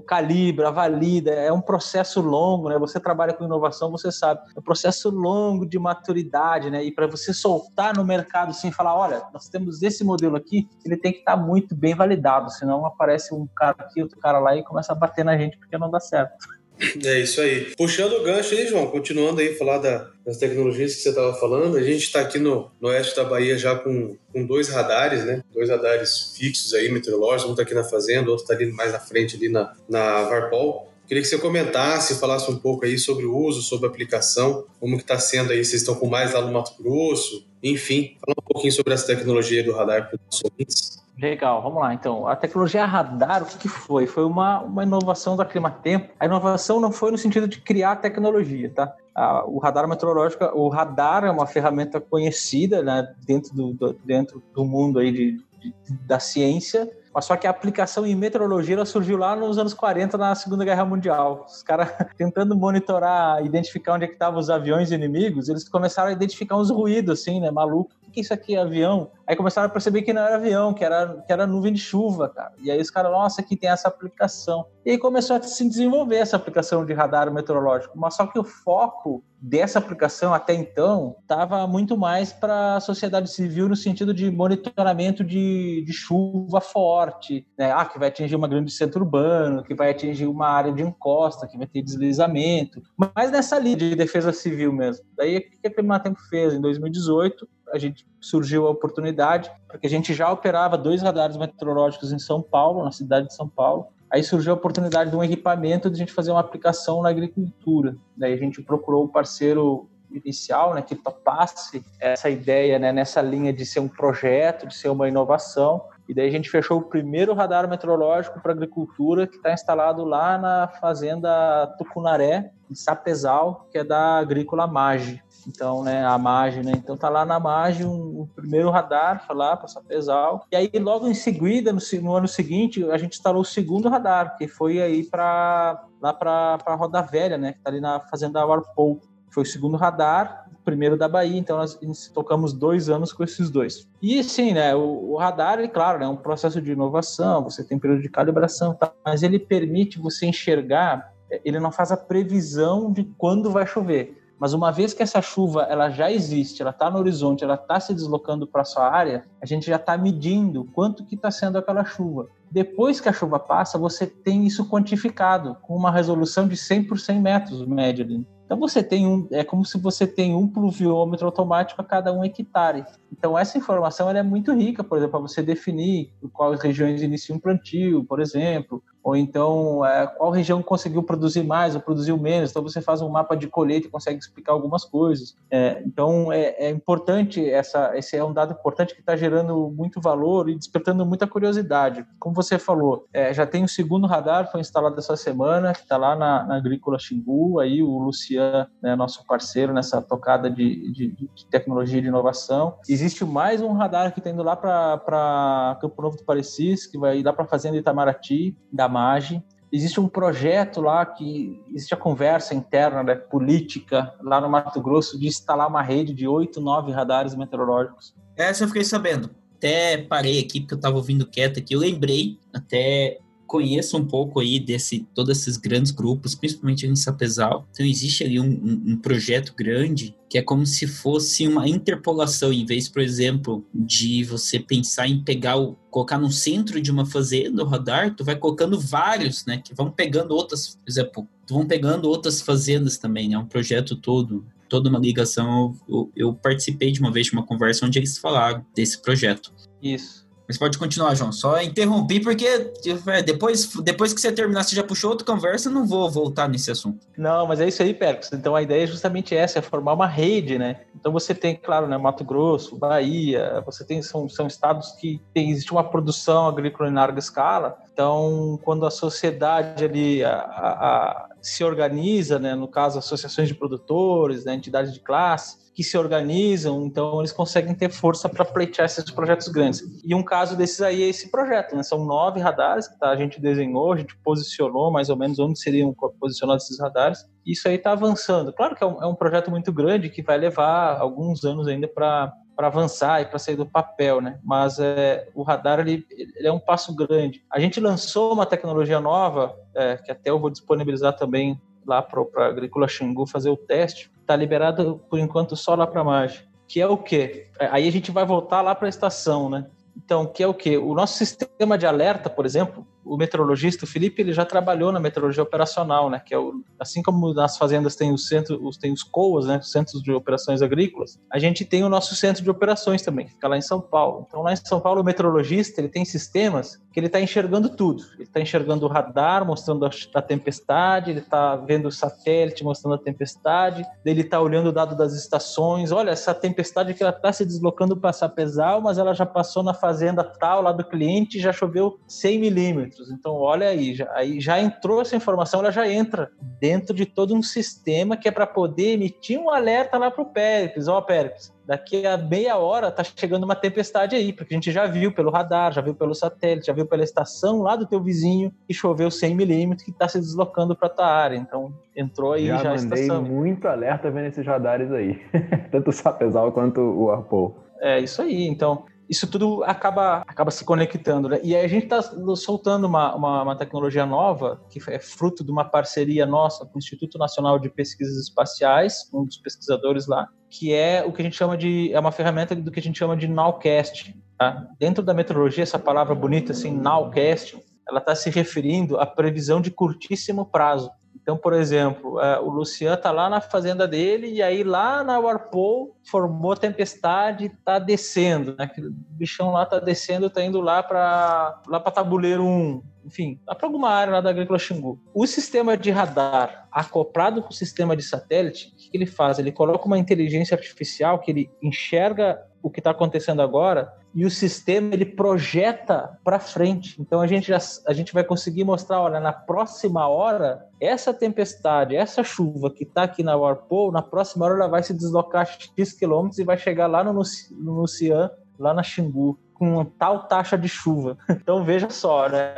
Speaker 4: calibra, valida, é um processo longo, né? Você trabalha com inovação, você sabe, é um processo longo de maturidade, né? E para você soltar no mercado sem falar, olha, nós temos esse modelo aqui, ele tem que estar tá muito bem validado, senão aparece um cara aqui, outro cara lá e começa a bater na gente porque não dá certo.
Speaker 1: É isso aí. Puxando o gancho aí, João, continuando aí falar da, das tecnologias que você estava falando, a gente está aqui no, no, oeste da Bahia já com, com dois radares, né? Dois radares fixos aí, meteorológicos, um está aqui na fazenda, outro está ali mais na frente, ali na, na Varpol. Queria que você comentasse, falasse um pouco aí sobre o uso, sobre a aplicação, como que está sendo aí, vocês estão com mais lá no Mato Grosso, enfim, fala um pouquinho sobre essa tecnologia do radar para os nossos ouvintes.
Speaker 4: Legal, vamos lá. Então, a tecnologia radar, o que, que foi? Foi uma, uma inovação da Climatempo. A inovação não foi no sentido de criar tecnologia, tá? o radar meteorológico, o radar é uma ferramenta conhecida né, dentro, do, do, dentro do mundo aí de, de, da ciência, mas só que a aplicação em meteorologia surgiu lá nos anos 40, na Segunda Guerra Mundial. Os caras tentando monitorar, identificar onde é que estavam os aviões inimigos, eles começaram a identificar uns ruídos, assim, né, maluco. O que isso aqui é avião? Aí começaram a perceber que não era avião, que era, que era nuvem de chuva, cara. E aí os caras, nossa, aqui tem essa aplicação. E aí começou a se desenvolver essa aplicação de radar meteorológico. Mas só que o foco dessa aplicação até então estava muito mais para a sociedade civil no sentido de monitoramento de, de chuva forte, né? ah, que vai atingir uma grande centro urbano, que vai atingir uma área de encosta, que vai ter deslizamento, mas nessa linha de defesa civil mesmo. Daí o que a Climatempo fez em 2018? A gente surgiu a oportunidade, porque a gente já operava dois radares meteorológicos em São Paulo, na cidade de São Paulo, Aí surgiu a oportunidade de um equipamento de a gente fazer uma aplicação na agricultura. Daí a gente procurou o um parceiro inicial, né, que topasse essa ideia, né, nessa linha de ser um projeto, de ser uma inovação. E daí a gente fechou o primeiro radar meteorológico para agricultura que está instalado lá na fazenda Tucunaré, em Sapezal, que é da Agrícola Mage. Então, né, a MAGE, né? Então tá lá na MAGE um, primeiro radar, foi lá para Sapezal. E aí logo em seguida, no, no, ano seguinte, a gente instalou o segundo radar, que foi aí para lá para Roda Velha, né, que tá ali na fazenda Warpol. Foi o segundo radar, primeiro da Bahia, então nós tocamos dois anos com esses dois. E sim, né, o, o radar, ele, claro, né, é um processo de inovação, você tem período de calibração, tá, mas ele permite você enxergar, ele não faz a previsão de quando vai chover mas uma vez que essa chuva ela já existe, ela está no horizonte, ela está se deslocando para sua área, a gente já está medindo quanto que está sendo aquela chuva. Depois que a chuva passa, você tem isso quantificado com uma resolução de 100 por 100 metros média. Então você tem um, é como se você tem um pluviômetro automático a cada um hectare. Então essa informação é muito rica, por exemplo, para você definir quais regiões iniciam um plantio, por exemplo, ou então é, qual região conseguiu produzir mais ou produziu menos. Então você faz um mapa de colheita e consegue explicar algumas coisas. É, então é, é, importante essa, esse é um dado importante que está gerando muito valor e despertando muita curiosidade. Como você falou, é, já tem o segundo radar, foi instalado essa semana, que está lá na, na, Agrícola Xingu. Aí o Lucian, né, nosso parceiro nessa tocada de, de, de, tecnologia e de inovação. Existe mais um radar que está indo lá para Campo Novo do Parecis, que vai lá para a Fazenda Itamaraty, da MAGE. existe um projeto lá que existe a conversa interna, né, política, lá no Mato Grosso, de instalar uma rede de oito, nove radares meteorológicos.
Speaker 2: Essa eu fiquei sabendo. Até parei aqui, porque eu estava ouvindo quieto aqui. Eu lembrei, até conheço um pouco aí desse todos esses grandes grupos, principalmente em Sapezal. Então existe ali um, um, um, projeto grande que é como se fosse uma interpolação, em vez, por exemplo, de você pensar em pegar o colocar no centro de uma fazenda o radar, tu vai colocando vários, né, que vão pegando outras, por exemplo, vão pegando outras fazendas também, né, um projeto todo toda uma ligação. Eu, eu, participei de uma vez de uma conversa onde eles falaram desse projeto.
Speaker 4: Isso.
Speaker 2: Mas pode continuar, João. Só interrompi porque é, depois, depois que você terminar, você já puxou outra conversa, não vou voltar nesse assunto.
Speaker 4: Não, mas é isso aí, Pérez. Então a ideia é justamente essa, é formar uma rede, né? Então você tem, claro, né, Mato Grosso, Bahia, você tem, são, são estados que tem, existe uma produção agrícola em larga escala. Então, quando a sociedade ali a, a, a, se organiza, né, no caso, associações de produtores, né, entidades de classe, que se organizam, então eles conseguem ter força para pleitear esses projetos grandes. E um caso desses aí é esse projeto, né? São nove radares que tá, a gente desenhou, a gente posicionou mais ou menos onde seriam posicionados esses radares. Isso aí está avançando. Claro que é um, é um, projeto muito grande que vai levar alguns anos ainda para para avançar e para sair do papel, né? Mas é, o radar ele, ele, é um passo grande. A gente lançou uma tecnologia nova é, que até eu vou disponibilizar também lá para a Agrícola Xingu fazer o teste, está liberado por enquanto só lá para Mage. Que é o quê? É, aí a gente vai voltar lá para a estação, né? Então, que é o quê? O nosso sistema de alerta, por exemplo, o meteorologista, o Felipe, ele já trabalhou na meteorologia operacional, né? Que é o, assim como nas fazendas tem os centros, tem os COAs, né? Os Centros de Operações Agrícolas, a gente tem o nosso centro de operações também, que fica lá em São Paulo. Então, lá em São Paulo, o meteorologista, ele tem sistemas que ele está enxergando tudo. Ele está enxergando o radar, mostrando a, a tempestade, ele está vendo o satélite, mostrando a tempestade, ele está olhando o dado das estações. Olha, essa tempestade que ela está se deslocando para Sapezal, mas ela já passou na fazenda tal, lá do cliente, já choveu 100 milímetros Então, olha aí, já, aí já entrou essa informação, ela já entra dentro de todo um sistema que é para poder emitir um alerta lá para o Péricles. Ó, oh, Péricles, daqui a meia hora tá chegando uma tempestade aí, porque a gente já viu pelo radar, já viu pelo satélite, já viu pela estação lá do teu vizinho que choveu 100 milímetros que está se deslocando para tua área. Então, entrou aí já, já
Speaker 3: a estação. muito alerta vendo esses radares aí, tanto o Sapezal quanto o Arpol.
Speaker 4: É isso aí. Então, isso tudo acaba, acaba se conectando. Né? E aí a gente está soltando uma, uma, uma, tecnologia nova, que é fruto de uma parceria nossa com o Instituto Nacional de Pesquisas Espaciais, um dos pesquisadores lá, que é o que a gente chama de. é uma ferramenta do que a gente chama de Nowcast. Tá? Dentro da meteorologia, essa palavra bonita assim, Nowcast, ela está se referindo à previsão de curtíssimo prazo. Então, por exemplo, é, o Luciano tá lá na fazenda dele e aí lá na Warpol formou tempestade, tá descendo, né? Aquele bichão lá tá descendo, tá indo lá para lá para tabuleiro 1, enfim, lá para alguma área lá da Agrícola Xingu. O sistema de radar acoplado com o sistema de satélite, o que ele faz? Ele coloca uma inteligência artificial que ele enxerga o que está acontecendo agora e o sistema ele projeta para frente. Então a gente já, a gente vai conseguir mostrar, olha, na próxima hora essa tempestade, essa chuva que está aqui na Warpol, na próxima hora ela vai se deslocar x quilômetros e vai chegar lá no, no Nucian, lá na Xingu, com tal taxa de chuva. Então veja só, né?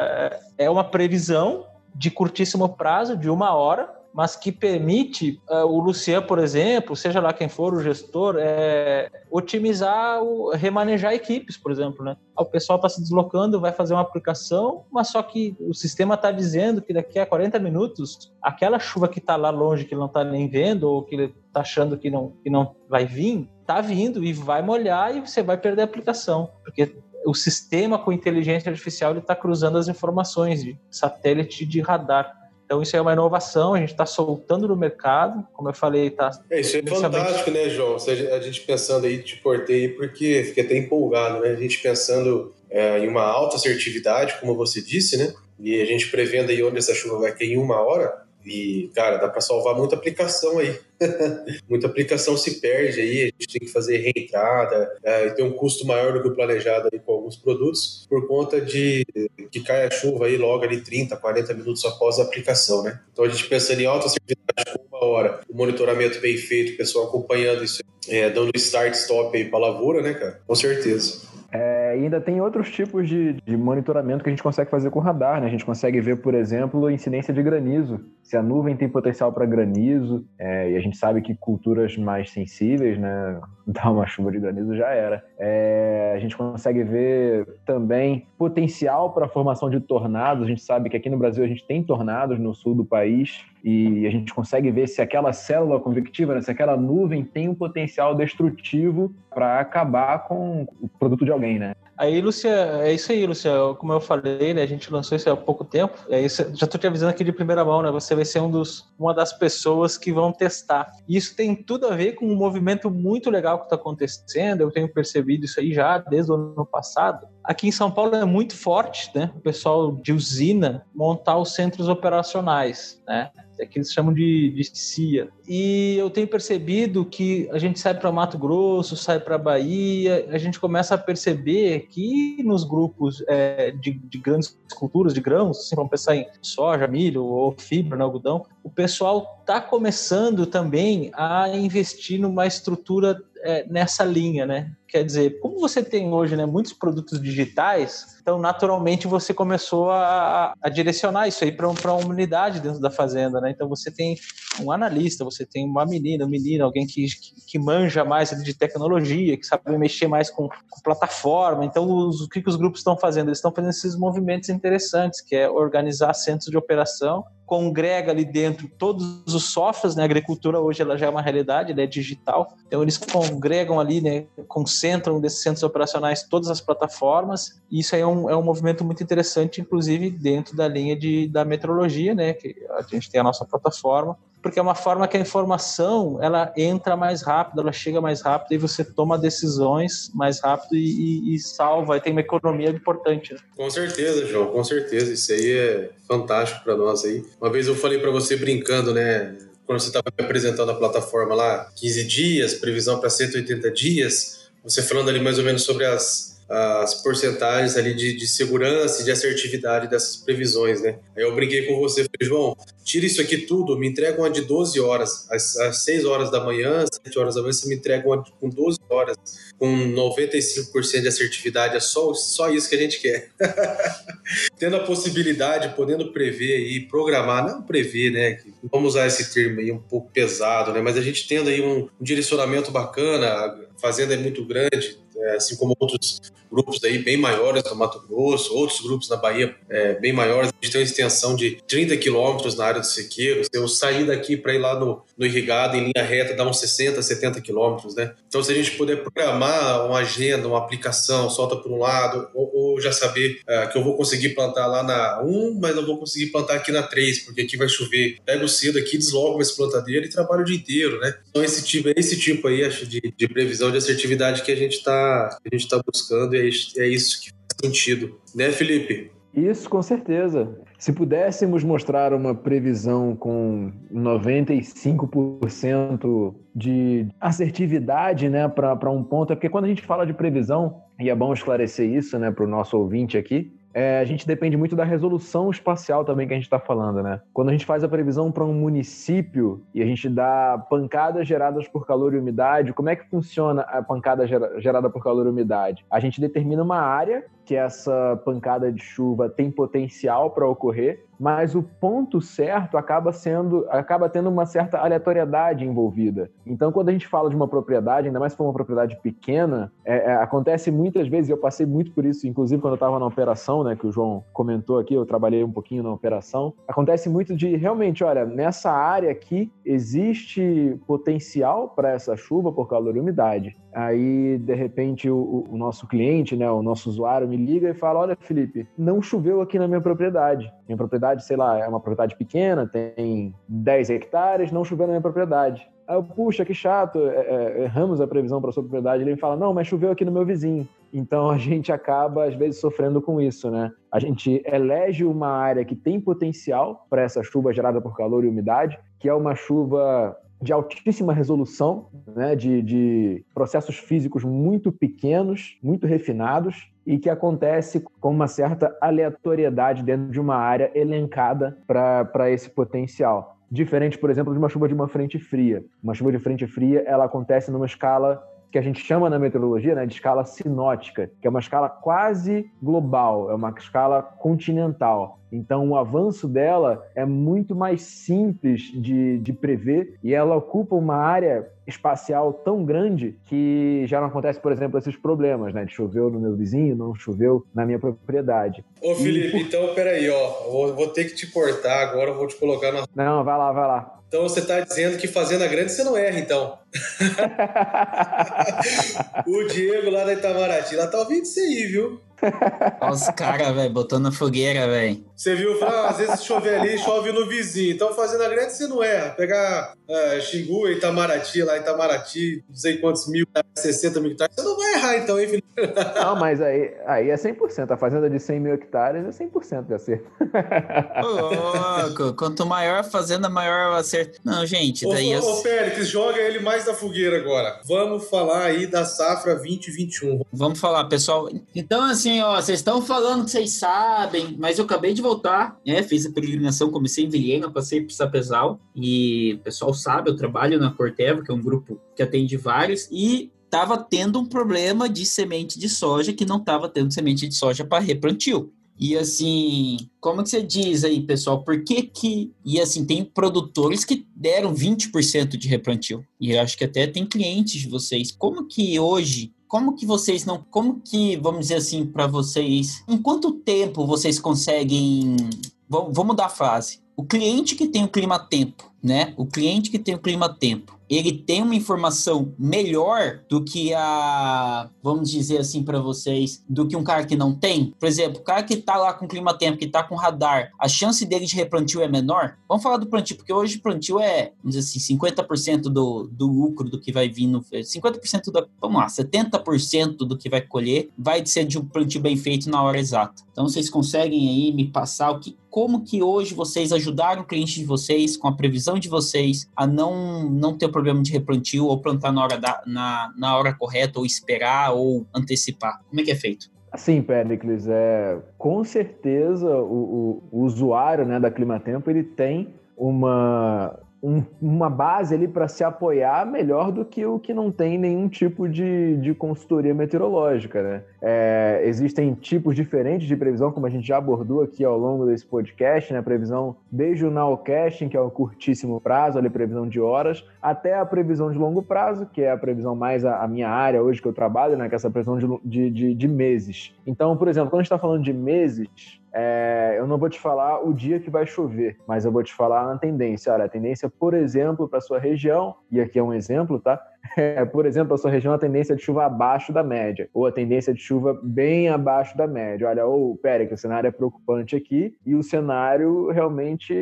Speaker 4: é uma previsão de curtíssimo prazo, de uma hora, mas que permite uh, o Lucian, por exemplo, seja lá quem for o gestor, é, otimizar, o, remanejar equipes, por exemplo. Né? O pessoal está se deslocando, vai fazer uma aplicação, mas só que o sistema está dizendo que daqui a 40 minutos, aquela chuva que está lá longe, que ele não está nem vendo, ou que ele está achando que não, que não vai vir, está vindo e vai molhar e você vai perder a aplicação. Porque o sistema com inteligência artificial está cruzando as informações de satélite de radar. Então isso é uma inovação, a gente está soltando no mercado, como eu falei, está.
Speaker 1: É, isso é fantástico, né, João? A gente pensando aí, te portei porque fiquei até empolgado, né? A gente pensando é, em uma alta assertividade, como você disse, né? E a gente prevendo aí onde essa chuva vai cair em uma hora, e, cara, dá para salvar muita aplicação aí. muita aplicação se perde aí, a gente tem que fazer reentrada, é, tem um custo maior do que o planejado aí com alguns produtos, por conta de que cai a chuva aí logo ali 30, 40 minutos após a aplicação, né? Então a gente pensando em alta serviço com uma hora, o monitoramento bem feito, o pessoal acompanhando isso, é, dando start-stop aí para lavoura, né, cara? Com certeza.
Speaker 3: É, ainda tem outros tipos de, de monitoramento que a gente consegue fazer com radar, né? A gente consegue ver, por exemplo, incidência de granizo. Se a nuvem tem potencial para granizo, é, e a gente sabe que culturas mais sensíveis, né? Dar uma chuva de granizo já era. É, a gente consegue ver também potencial para a formação de tornados. A gente sabe que aqui no Brasil a gente tem tornados no sul do país e a gente consegue ver se aquela célula convectiva, né, se aquela nuvem tem um potencial destrutivo para acabar com o produto de alguém, né?
Speaker 4: Aí, Lúcia, é isso aí, Lúcia. Como eu falei, né? A gente lançou isso há pouco tempo. É isso, já estou te avisando aqui de primeira mão, né? Você vai ser um dos, uma das pessoas que vão testar. E isso tem tudo a ver com um movimento muito legal que está acontecendo. Eu tenho percebido isso aí já desde o ano passado. Aqui em São Paulo é muito forte, né? O pessoal de usina montar os centros operacionais, né? É que eles chamam de, de CIA. E eu tenho percebido que a gente sai para Mato Grosso, sai para Bahia, a gente começa a perceber que nos grupos é, de, de, grandes culturas de grãos, assim, vamos pensar em soja, milho ou fibra, no algodão, o pessoal está começando também a investir numa estrutura é, nessa linha, né? Quer dizer, como você tem hoje né, muitos produtos digitais, então naturalmente você começou a, a direcionar isso aí para uma unidade dentro da fazenda, né? Então você tem um analista, você tem uma menina, um menino, alguém que, que, que manja mais de tecnologia, que sabe mexer mais com, com plataforma. Então os, o que, que os grupos estão fazendo? Eles estão fazendo esses movimentos interessantes, que é organizar centros de operação congrega ali dentro todos os softwares, né? A agricultura hoje ela já é uma realidade, ela é digital. Então eles congregam ali, né? Concentram desses centros operacionais todas as plataformas. E isso aí é um, é um movimento muito interessante, inclusive dentro da linha de, da metrologia, né? Que a gente tem a nossa plataforma porque é uma forma que a informação ela entra mais rápido, ela chega mais rápido e você toma decisões mais rápido e, e, e salva, e tem uma economia importante. Né?
Speaker 1: Com certeza, João, com certeza. Isso aí é fantástico para nós aí. Uma vez eu falei para você brincando, né? Quando você estava apresentando a plataforma lá, 15 dias, previsão para 180 dias, você falando ali mais ou menos sobre as as porcentagens ali de, de segurança e de assertividade dessas previsões, né? Aí eu brinquei com você, falei, João, tira isso aqui tudo, me entrega uma de 12 horas, às, às 6 horas da manhã, 7 horas da manhã, você me entrega uma com 12 horas, com 95% de assertividade, é só, só isso que a gente quer. Tendo a possibilidade, podendo prever e programar, não prever, né? Vamos usar esse termo aí um pouco pesado, né? Mas a gente tendo aí um, um direcionamento bacana, a fazenda é muito grande, assim como outros grupos aí bem maiores no Mato Grosso, outros grupos na Bahia é, bem maiores. A gente tem uma extensão de 30 quilômetros na área do sequeiro. Se eu sair daqui para ir lá no, no irrigado em linha reta, dá uns 60, 70 quilômetros, né? Então, se a gente puder programar uma agenda, uma aplicação, solta por um lado, ou, ou já saber é, que eu vou conseguir plantar lá na 1, mas não vou conseguir plantar aqui na 3, porque aqui vai chover. Pego cedo aqui, deslogo esse plantadeira e trabalho o dia inteiro, né? Então, esse tipo, esse tipo aí, de, de previsão de assertividade que a gente está tá buscando e é isso que faz sentido. Né, Felipe?
Speaker 3: Isso, com certeza. Se pudéssemos mostrar uma previsão com 95% de assertividade né, para um ponto, é porque quando a gente fala de previsão, e é bom esclarecer isso né, para o nosso ouvinte aqui, é, a gente depende muito da resolução espacial também que a gente está falando, né? Quando a gente faz a previsão para um município e a gente dá pancadas geradas por calor e umidade, como é que funciona a pancada gerada por calor e umidade? A gente determina uma área que essa pancada de chuva tem potencial para ocorrer, mas o ponto certo acaba sendo, acaba tendo uma certa aleatoriedade envolvida. Então, quando a gente fala de uma propriedade, ainda mais se for uma propriedade pequena, é, é, acontece muitas vezes, e eu passei muito por isso, inclusive quando eu estava na operação, né, que o João comentou aqui, eu trabalhei um pouquinho na operação, acontece muito de realmente, olha, nessa área aqui existe potencial para essa chuva por calor e umidade. Aí, de repente, o, o, nosso cliente, né, o nosso usuário me liga e fala: Olha, Felipe, não choveu aqui na minha propriedade. Minha propriedade, sei lá, é uma propriedade pequena, tem 10 hectares, não choveu na minha propriedade. Aí eu, puxa, que chato, é, é, erramos a previsão para sua propriedade. Ele me fala: Não, mas choveu aqui no meu vizinho. Então a gente acaba, às vezes, sofrendo com isso, né? A gente elege uma área que tem potencial para essa chuva gerada por calor e umidade, que é uma chuva de altíssima resolução, né, de, de, processos físicos muito pequenos, muito refinados, e que acontece com uma certa aleatoriedade dentro de uma área elencada para esse potencial. Diferente, por exemplo, de uma chuva de uma frente fria. Uma chuva de frente fria, ela acontece numa escala que a gente chama na meteorologia né, de escala sinótica, que é uma escala quase global, é uma escala continental. Então, o avanço dela é muito mais simples de, de prever e ela ocupa uma área espacial tão grande que já não acontece, por exemplo, esses problemas, né? De choveu no meu vizinho, não choveu na minha propriedade.
Speaker 1: Ô, Felipe, e... então, peraí, ó. Vou, vou ter que te cortar agora, vou te colocar na.
Speaker 3: Não, vai lá, vai lá.
Speaker 1: Então você está dizendo que fazenda grande você não erra, então. o Diego lá da Itamaraty, lá tá ouvindo isso aí, viu?
Speaker 2: Olha os caras, velho, botando na fogueira, velho.
Speaker 1: Você viu? Ah, às vezes chover ali, chove no vizinho. Então, fazenda grande você não erra. Pegar uh, Xingu, Itamaraty, lá Itamaraty, não sei quantos mil, 60 mil hectares, você não vai errar, então, hein, Felipe?
Speaker 3: Não, mas aí, aí é 100%. A fazenda de 100 mil hectares é 100% de acerto.
Speaker 2: Ô, louco, quanto maior a fazenda, maior o acerto. Não, gente, daí...
Speaker 1: Ô, ô, ô Félix, joga ele mais da fogueira agora. Vamos falar aí da safra 2021.
Speaker 2: Vamos falar, pessoal. Então, assim, ó, vocês estão falando que vocês sabem, mas eu acabei de voltar, né? Fiz a peregrinação, comecei em Vilhena, passei por Sapezal, e o pessoal sabe, eu trabalho na Corteva, que é um grupo que atende vários, e estava tendo um problema de semente de soja que não estava tendo semente de soja para replantio. E assim, como que você diz aí, pessoal? Por que que... E assim, tem produtores que deram 20% de replantio. E eu acho que até tem clientes de vocês. Como que hoje como que vocês não, como que, vamos dizer assim, para vocês, em quanto tempo vocês conseguem, vou mudar a frase, o cliente que tem o clima tempo, né? O cliente que tem o clima tempo, ele tem uma informação melhor do que a, vamos dizer assim para vocês, do que um cara que não tem? Por exemplo, o cara que tá lá com clima tempo, que tá com radar, a chance dele de replantio é menor? Vamos falar do plantio, porque hoje o plantio é, vamos dizer assim, 50% do, do lucro do que vai vir no 50% da, vamos lá, 70% do que vai colher vai ser de um plantio bem feito na hora exata. Então vocês conseguem aí me passar o que como que hoje vocês ajudaram o cliente de vocês com a previsão de vocês a não não ter problema de replantio ou plantar na hora, da, na, na hora correta, ou esperar, ou antecipar? Como é que é feito?
Speaker 3: Sim, Pericles, é, com certeza o, o, o usuário né, da Climatempo ele tem uma, um, uma base ali para se apoiar melhor do que o que não tem nenhum tipo de, de consultoria meteorológica, né? É, existem tipos diferentes de previsão, como a gente já abordou aqui ao longo desse podcast, né? Previsão desde o nowcasting, que é o curtíssimo prazo, ali previsão de horas, até a previsão de longo prazo, que é a previsão mais a, a minha área hoje que eu trabalho, né? Que é essa previsão de, de, de meses. Então, por exemplo, quando a gente está falando de meses, é, eu não vou te falar o dia que vai chover, mas eu vou te falar a tendência. Olha, a tendência, por exemplo, para sua região, e aqui é um exemplo, tá? É, por exemplo, a sua região a tendência de chuva abaixo da média, ou a tendência de chuva bem abaixo da média. Olha, ou oh, pera, que o cenário é preocupante aqui, e o cenário realmente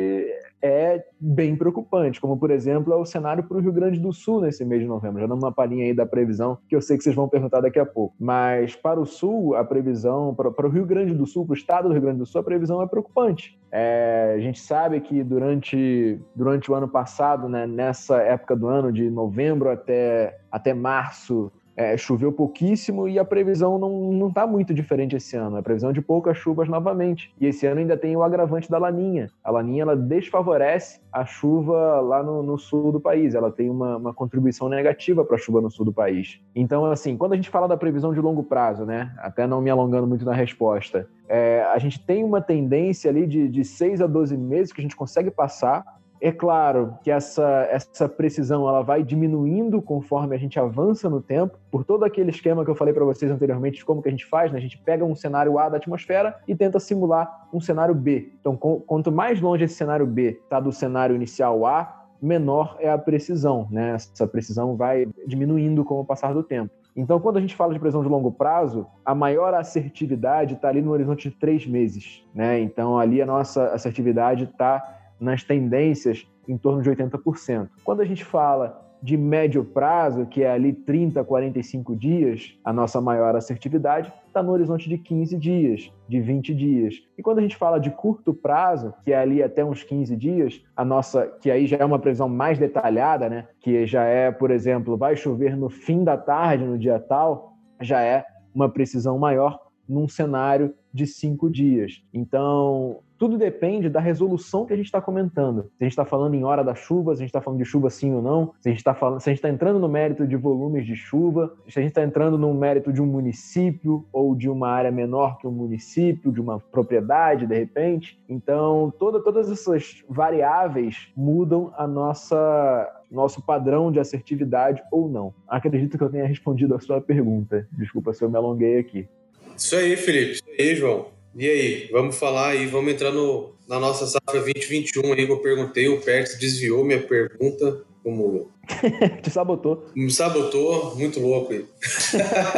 Speaker 3: é bem preocupante, como por exemplo é o cenário para o Rio Grande do Sul nesse mês de novembro. Já dando uma palhinha aí da previsão, que eu sei que vocês vão perguntar daqui a pouco. Mas para o Sul, a previsão, para, para o Rio Grande do Sul, para o estado do Rio Grande do Sul, a previsão é preocupante. É, a gente sabe que durante, durante o ano passado, né, nessa época do ano, de novembro até, até março, é, choveu pouquíssimo e a previsão não está muito diferente esse ano. A previsão de poucas chuvas novamente. E esse ano ainda tem o agravante da laninha. A laninha ela desfavorece a chuva lá no, no sul do país. Ela tem uma, uma contribuição negativa para a chuva no sul do país. Então, assim, quando a gente fala da previsão de longo prazo, né? Até não me alongando muito na resposta, é, a gente tem uma tendência ali de, de 6 a 12 meses que a gente consegue passar é claro que essa, essa precisão ela vai diminuindo conforme a gente avança no tempo, por todo aquele esquema que eu falei para vocês anteriormente de como que a gente faz, né? a gente pega um cenário A da atmosfera e tenta simular um cenário B. Então, quanto mais longe esse cenário B está do cenário inicial A, menor é a precisão, né? Essa precisão vai diminuindo com o passar do tempo. Então, quando a gente fala de previsão de longo prazo, a maior assertividade está ali no horizonte de três meses, né? Então, ali a nossa assertividade está nas tendências em torno de 80%. Quando a gente fala de médio prazo, que é ali 30, 45 dias, a nossa maior assertividade está no horizonte de 15 dias, de 20 dias. E quando a gente fala de curto prazo, que é ali até uns 15 dias, a nossa, que aí já é uma previsão mais detalhada, né, que já é, por exemplo, vai chover no fim da tarde, no dia tal, já é uma precisão maior num cenário de cinco dias. Então, tudo depende da resolução que a gente está comentando. Se a gente está falando em hora da chuva, se a gente está falando de chuva sim ou não, se a gente está falando, se a gente está entrando no mérito de volumes de chuva, se a gente está entrando no mérito de um município ou de uma área menor que um município, de uma propriedade, de repente. Então, toda, todas essas variáveis mudam a nossa nosso padrão de assertividade ou não. Acredito que eu tenha respondido a sua pergunta. Desculpa se eu me alonguei aqui.
Speaker 1: Isso aí, Felipe. Isso aí, João. E aí, vamos falar aí, vamos entrar no, na nossa safra 2021 aí que eu perguntei, o Perto desviou minha pergunta, como...
Speaker 3: Te sabotou.
Speaker 1: Me sabotou, muito louco aí.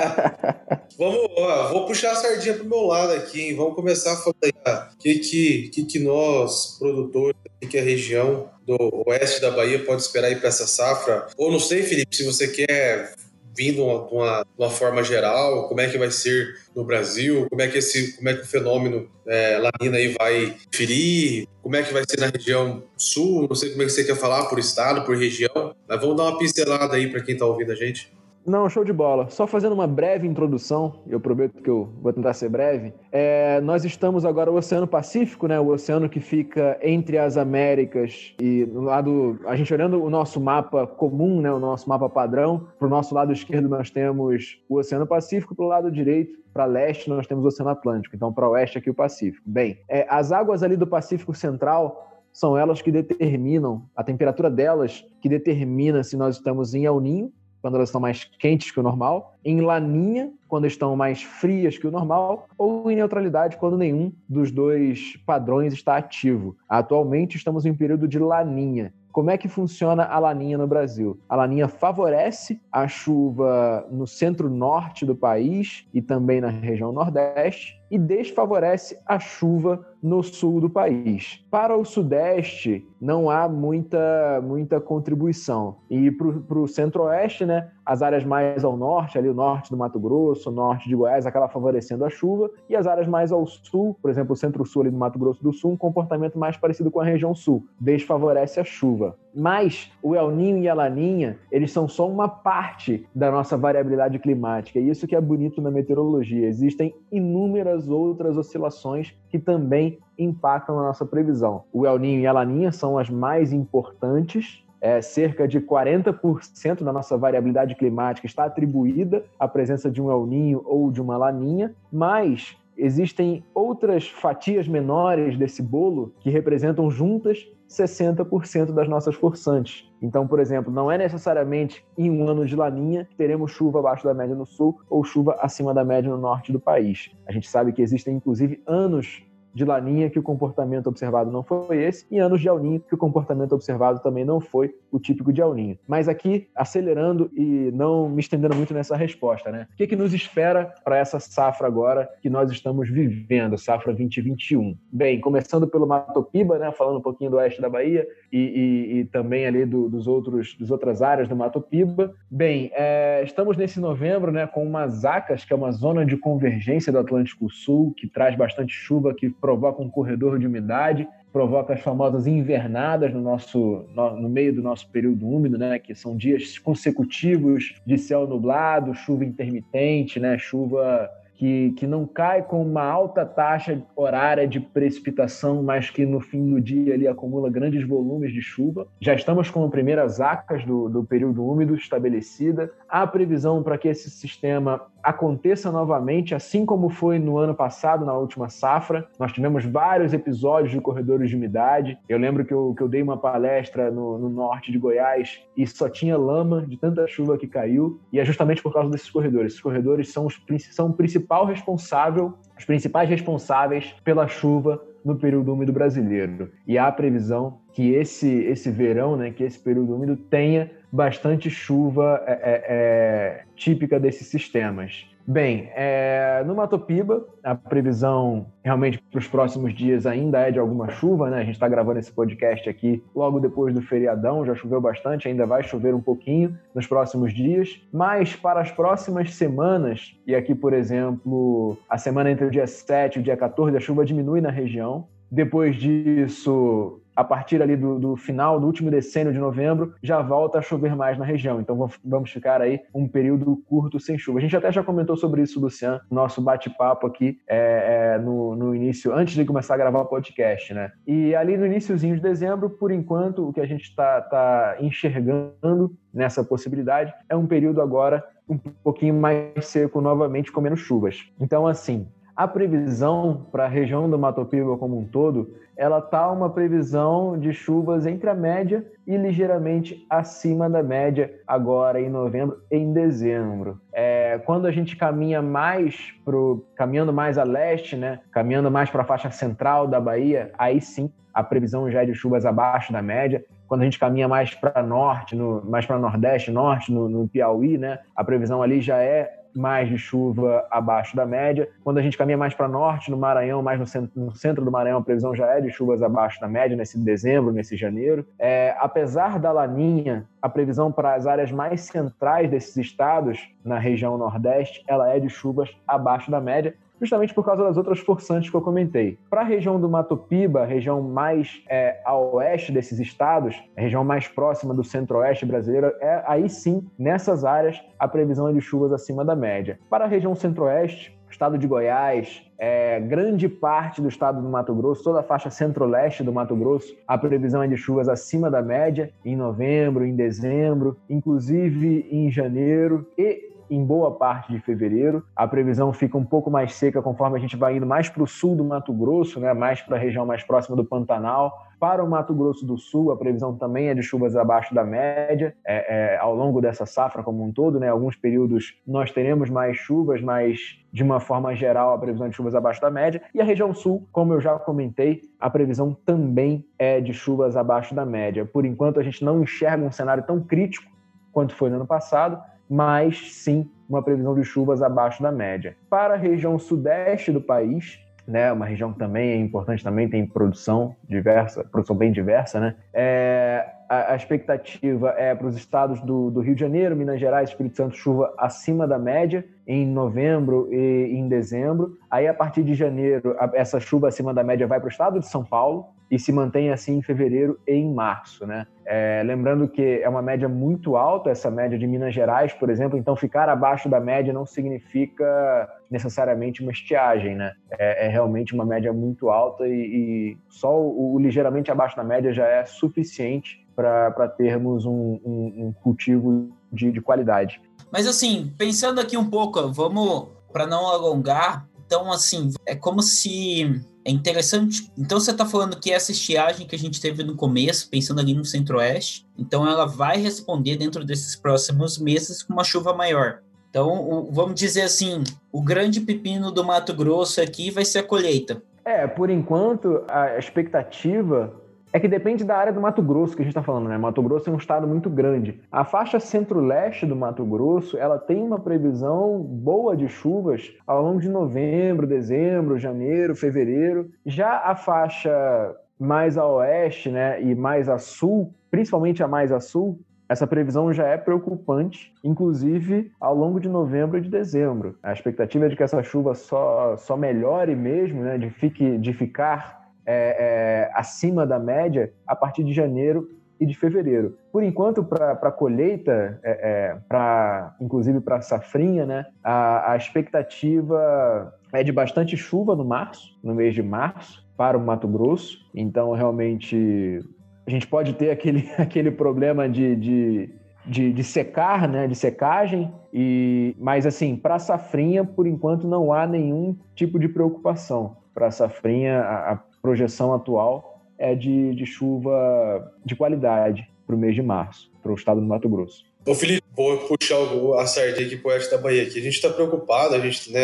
Speaker 1: vamos, ó, vou puxar a sardinha pro meu lado aqui, hein? Vamos começar a falar o que, que, que, que nós, produtores, que a região do oeste da Bahia pode esperar aí para essa safra? Ou não sei, Felipe, se você quer vindo de uma, uma, forma geral, como é que vai ser no Brasil, como é que esse, como é que o fenômeno é, Lanina aí vai ferir, como é que vai ser na região sul, não sei como é que você quer falar por estado, por região, mas vamos dar uma pincelada aí para quem está ouvindo a gente.
Speaker 3: Não, show de bola. Só fazendo uma breve introdução, eu prometo que eu vou tentar ser breve. É, nós estamos agora no Oceano Pacífico, né? O oceano que fica entre as Américas e no lado. A gente olhando o nosso mapa comum, né? O nosso mapa padrão. Para o nosso lado esquerdo nós temos o Oceano Pacífico, para o lado direito, para leste, nós temos o Oceano Atlântico. Então, para oeste aqui o Pacífico. Bem, é, as águas ali do Pacífico Central são elas que determinam, a temperatura delas que determina se nós estamos em El Ninho, quando elas estão mais quentes que o normal, em laninha, quando estão mais frias que o normal, ou em neutralidade, quando nenhum dos dois padrões está ativo. Atualmente estamos em um período de laninha. Como é que funciona a laninha no Brasil? A laninha favorece a chuva no centro-norte do país e também na região nordeste e desfavorece a chuva no sul do país. Para o sudeste, não há muita, muita contribuição. E para o centro-oeste, né, as áreas mais ao norte, ali o norte do Mato Grosso, o norte de Goiás, acaba favorecendo a chuva, e as áreas mais ao sul, por exemplo, o centro-sul ali do Mato Grosso do Sul, um comportamento mais parecido com a região sul, desfavorece a chuva. Mas o El Ninho e a Laninha, eles são só uma parte da nossa variabilidade climática, e isso que é bonito na meteorologia. Existem inúmeras outras oscilações que também impactam na nossa previsão. O El Ninho e a Laninha são as mais importantes, é, cerca de 40% da nossa variabilidade climática está atribuída à presença de um El Ninho ou de uma Laninha, mas existem outras fatias menores desse bolo que representam juntas 60% das nossas forçantes. Então, por exemplo, não é necessariamente em um ano de laninha que teremos chuva abaixo da média no sul ou chuva acima da média no norte do país. A gente sabe que existem, inclusive, anos de Laninha que o comportamento observado não foi esse, e anos de El Ninho que o comportamento observado também não foi o típico de El Ninho. Mas aqui, acelerando e não me estendendo muito nessa resposta, né? O que, que nos espera para essa safra agora que nós estamos vivendo, safra 2021? Bem, começando pelo Mato Piba, né? Falando um pouquinho do oeste da Bahia e, e, e também ali do, dos outros, das outras áreas do Mato Piba. Bem, é, estamos nesse novembro, né? Com uma Zacas, que é uma zona de convergência do Atlântico Sul, que traz bastante chuva, que provoca um corredor de umidade, provoca as famosas invernadas no nosso no, no, meio do nosso período úmido, né, que são dias consecutivos de céu nublado, chuva intermitente, né, chuva que, que não cai com uma alta taxa horária de precipitação, mas que no fim do dia ali acumula grandes volumes de chuva. Já estamos com as primeiras acas do, do período úmido estabelecida. Há previsão para que esse sistema aconteça novamente, assim como foi no ano passado, na última safra. Nós tivemos vários episódios de corredores de umidade. Eu lembro que eu, que eu dei uma palestra no, no norte de Goiás e só tinha lama de tanta chuva que caiu, e é justamente por causa desses corredores. Esses corredores são, os, são o principal responsável, os principais responsáveis pela chuva no período úmido brasileiro. E há a previsão que esse, esse verão, né, que esse período úmido tenha bastante chuva é, é, é, típica desses sistemas. Bem, é, no Matopiba, a previsão realmente para os próximos dias ainda é de alguma chuva, né? A gente está gravando esse podcast aqui logo depois do feriadão, já choveu bastante, ainda vai chover um pouquinho nos próximos dias, mas para as próximas semanas, e aqui, por exemplo, a semana entre o dia 7 e o dia 14, a chuva diminui na região. Depois disso, a partir ali do, do, final do último decênio de novembro, já volta a chover mais na região. Então vamos ficar aí um período curto sem chuva. A gente até já comentou sobre isso, Luciano, nosso bate-papo aqui é, é, no, no início, antes de começar a gravar o podcast, né? E ali no iníciozinho de dezembro, por enquanto, o que a gente está tá enxergando nessa possibilidade é um período agora um pouquinho mais seco novamente, com menos chuvas. Então, assim, a previsão para a região do Mato como um todo, ela tá uma previsão de chuvas entre a média e ligeiramente acima da média agora em novembro em dezembro. É, quando a gente caminha mais pro, caminhando mais a leste, né, caminhando mais para a faixa central da Bahia, aí sim a previsão já é de chuvas abaixo da média. Quando a gente caminha mais para norte, no, mais para nordeste, norte, no, no Piauí, né, a previsão ali já é mais de chuva abaixo da média. Quando a gente caminha mais para norte, no Maranhão, mais no centro, no centro, do Maranhão, a previsão já é de chuvas abaixo da média nesse dezembro, nesse janeiro. É, apesar da laninha, a previsão para as áreas mais centrais desses estados, na região nordeste, ela é de chuvas abaixo da média justamente por causa das outras forçantes que eu comentei. Para a região do Mato Piba, região mais é, a oeste desses estados, a região mais próxima do centro-oeste brasileiro, é aí sim, nessas áreas, a previsão é de chuvas acima da média. Para a região centro-oeste, estado de Goiás, é, grande parte do estado do Mato Grosso, toda a faixa centro-leste do Mato Grosso, a previsão é de chuvas acima da média em novembro, em dezembro, inclusive em janeiro e em boa parte de fevereiro. A previsão fica um pouco mais seca conforme a gente vai indo mais para o sul do Mato Grosso, né, mais para a região mais próxima do Pantanal. Para o Mato Grosso do Sul, a previsão também é de chuvas abaixo da média é, é, ao longo dessa safra como um todo. Né? Alguns períodos nós teremos mais chuvas, mas de uma forma geral a previsão é de chuvas abaixo da média. E a região sul, como eu já comentei, a previsão também é de chuvas abaixo da média. Por enquanto, a gente não enxerga um cenário tão crítico quanto foi no ano passado, mas sim uma previsão de chuvas abaixo da média. Para a região sudeste do país, né, uma região que também é importante, também tem produção diversa, produção bem diversa, né? É, a, a, expectativa é para os estados do, do, Rio de Janeiro, Minas Gerais, Espírito Santo, chuva acima da média em novembro e em dezembro. Aí, a partir de janeiro, a, essa chuva acima da média vai para o estado de São Paulo e se mantém assim em fevereiro e em março, né? É, lembrando que é uma média muito alta, essa média de Minas Gerais, por exemplo, então ficar abaixo da média não significa necessariamente uma estiagem, né? É, é realmente uma média muito alta e, e só o, o, ligeiramente abaixo da média já é suficiente para termos um, um, um cultivo de, de qualidade.
Speaker 2: Mas assim, pensando aqui um pouco, vamos para não alongar, então assim, é como se é interessante. Então você está falando que essa estiagem que a gente teve no começo, pensando ali no centro-oeste, então ela vai responder dentro desses próximos meses com uma chuva maior. Então, o, vamos dizer assim, o grande pepino do Mato Grosso aqui vai ser a colheita.
Speaker 3: É, por enquanto, a expectativa é que depende da área do Mato Grosso que a gente está falando, né? Mato Grosso é um estado muito grande. A faixa centro-leste do Mato Grosso, ela tem uma previsão boa de chuvas ao longo de novembro, dezembro, janeiro, fevereiro. Já a faixa mais a oeste, né, e mais a sul, principalmente a mais a sul, essa previsão já é preocupante, inclusive ao longo de novembro e de dezembro. A expectativa é de que essa chuva só, só melhore mesmo, né, de, fique, de ficar é, é, acima da média a partir de janeiro e de fevereiro. Por enquanto, para a colheita, é, é pra, inclusive para a safrinha, né, a, a expectativa é de bastante chuva no março, no mês de março, para o Mato Grosso. Então, realmente, a gente pode ter aquele, aquele problema de, de, de, de secar, né, de secagem, e, mas assim, para a safrinha, por enquanto, não há nenhum tipo de preocupação. Para a safrinha, a, projeção atual é de, de chuva de qualidade para o mês de março, para o estado do Mato Grosso.
Speaker 1: Ô Felipe, vou puxar a sardinha aqui para o oeste da Bahia. Aqui. A gente está preocupado, a gente, né,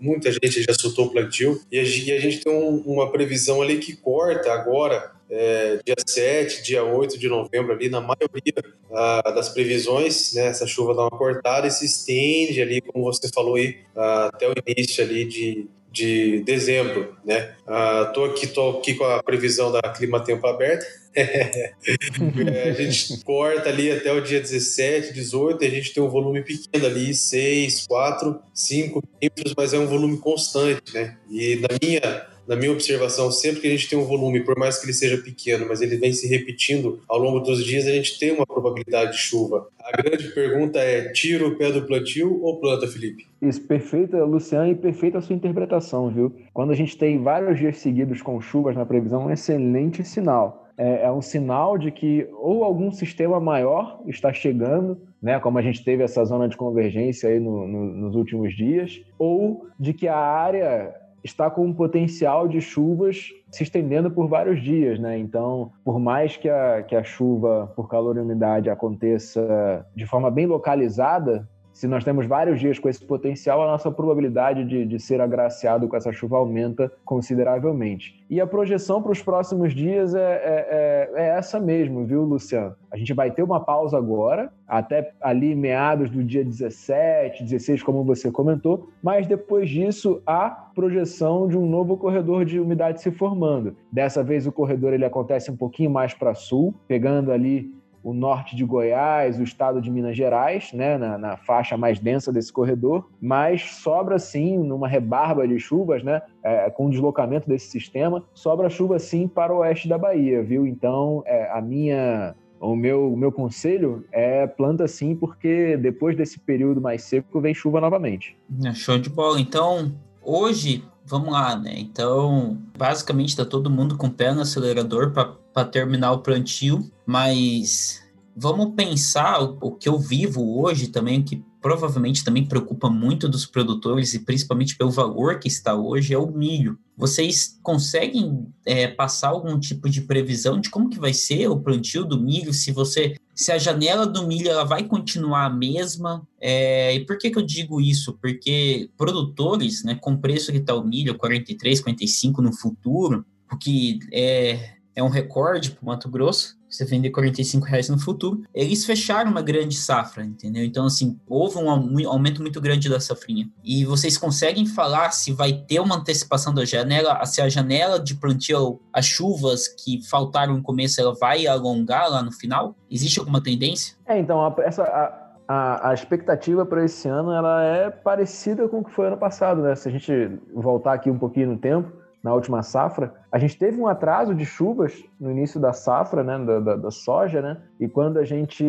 Speaker 1: muita gente já soltou o plantio e a gente tem um, uma previsão ali que corta agora, é, dia 7, dia 8 de novembro, ali na maioria ah, das previsões, né, essa chuva dá uma cortada e se estende ali, como você falou aí, ah, até o início ali de, de dezembro, né? Uh, tô aqui, tô aqui com a previsão da Clima Tempo aberta. a gente corta ali até o dia 17, 18, e a gente tem um volume pequeno ali, 6, 4, 5 milímetros, mas é um volume constante, né? E na minha, na minha observação, sempre que a gente tem um volume, por mais que ele seja pequeno, mas ele vem se repetindo ao longo dos dias, a gente tem uma probabilidade de chuva. A grande pergunta é: tira o pé do plantio ou planta, Felipe?
Speaker 3: Isso, perfeita, Luciano, e perfeita a sua interpretação, viu? Quando a gente tem vários dias seguidos com chuvas na previsão, é um excelente sinal. É, é um sinal de que ou algum sistema maior está chegando, né, como a gente teve essa zona de convergência aí no, no, nos últimos dias, ou de que a área está com um potencial de chuvas se estendendo por vários dias, né? Então, por mais que a, que a chuva por calor e umidade aconteça de forma bem localizada, se nós temos vários dias com esse potencial, a nossa probabilidade de, de ser agraciado com essa chuva aumenta consideravelmente. E a projeção para os próximos dias é, é, é, é, essa mesmo, viu, Luciano? A gente vai ter uma pausa agora, até ali meados do dia 17, 16, como você comentou, mas depois disso há projeção de um novo corredor de umidade se formando. Dessa vez o corredor ele acontece um pouquinho mais para sul, pegando ali o norte de Goiás, o estado de Minas Gerais, né, na, na, faixa mais densa desse corredor, mas sobra sim, numa rebarba de chuvas, né, é, com o deslocamento desse sistema, sobra chuva sim para o oeste da Bahia, viu? Então, é, a minha o meu, o meu conselho é planta sim, porque depois desse período mais seco vem chuva novamente.
Speaker 2: É, show de bola. Então, hoje, vamos lá, né? Então, basicamente está todo mundo com o pé no acelerador para terminar o plantio, mas vamos pensar o, o, que eu vivo hoje também, que provavelmente também preocupa muito dos produtores e principalmente pelo valor que está hoje, é o milho. Vocês conseguem é, passar algum tipo de previsão de como que vai ser o plantio do milho, se você se a janela do milho ela vai continuar a mesma. É, e por que, que eu digo isso? Porque produtores, né, com preço que está o milho, 43, 45 no futuro, o que é, é um recorde para o Mato Grosso, você vender 45 reais no futuro, eles fecharam uma grande safra, entendeu? Então, assim, houve um aumento muito grande da safrinha. E vocês conseguem falar se vai ter uma antecipação da janela, se a janela de plantio, as chuvas que faltaram no começo, ela vai alongar lá no final? Existe alguma tendência?
Speaker 3: É, então, a, essa, a, a, a, expectativa para esse ano ela é parecida com o que foi ano passado, né? Se a gente voltar aqui um pouquinho no tempo, na última safra, a gente teve um atraso de chuvas no início da safra, né, da, da, da soja, né? E quando a gente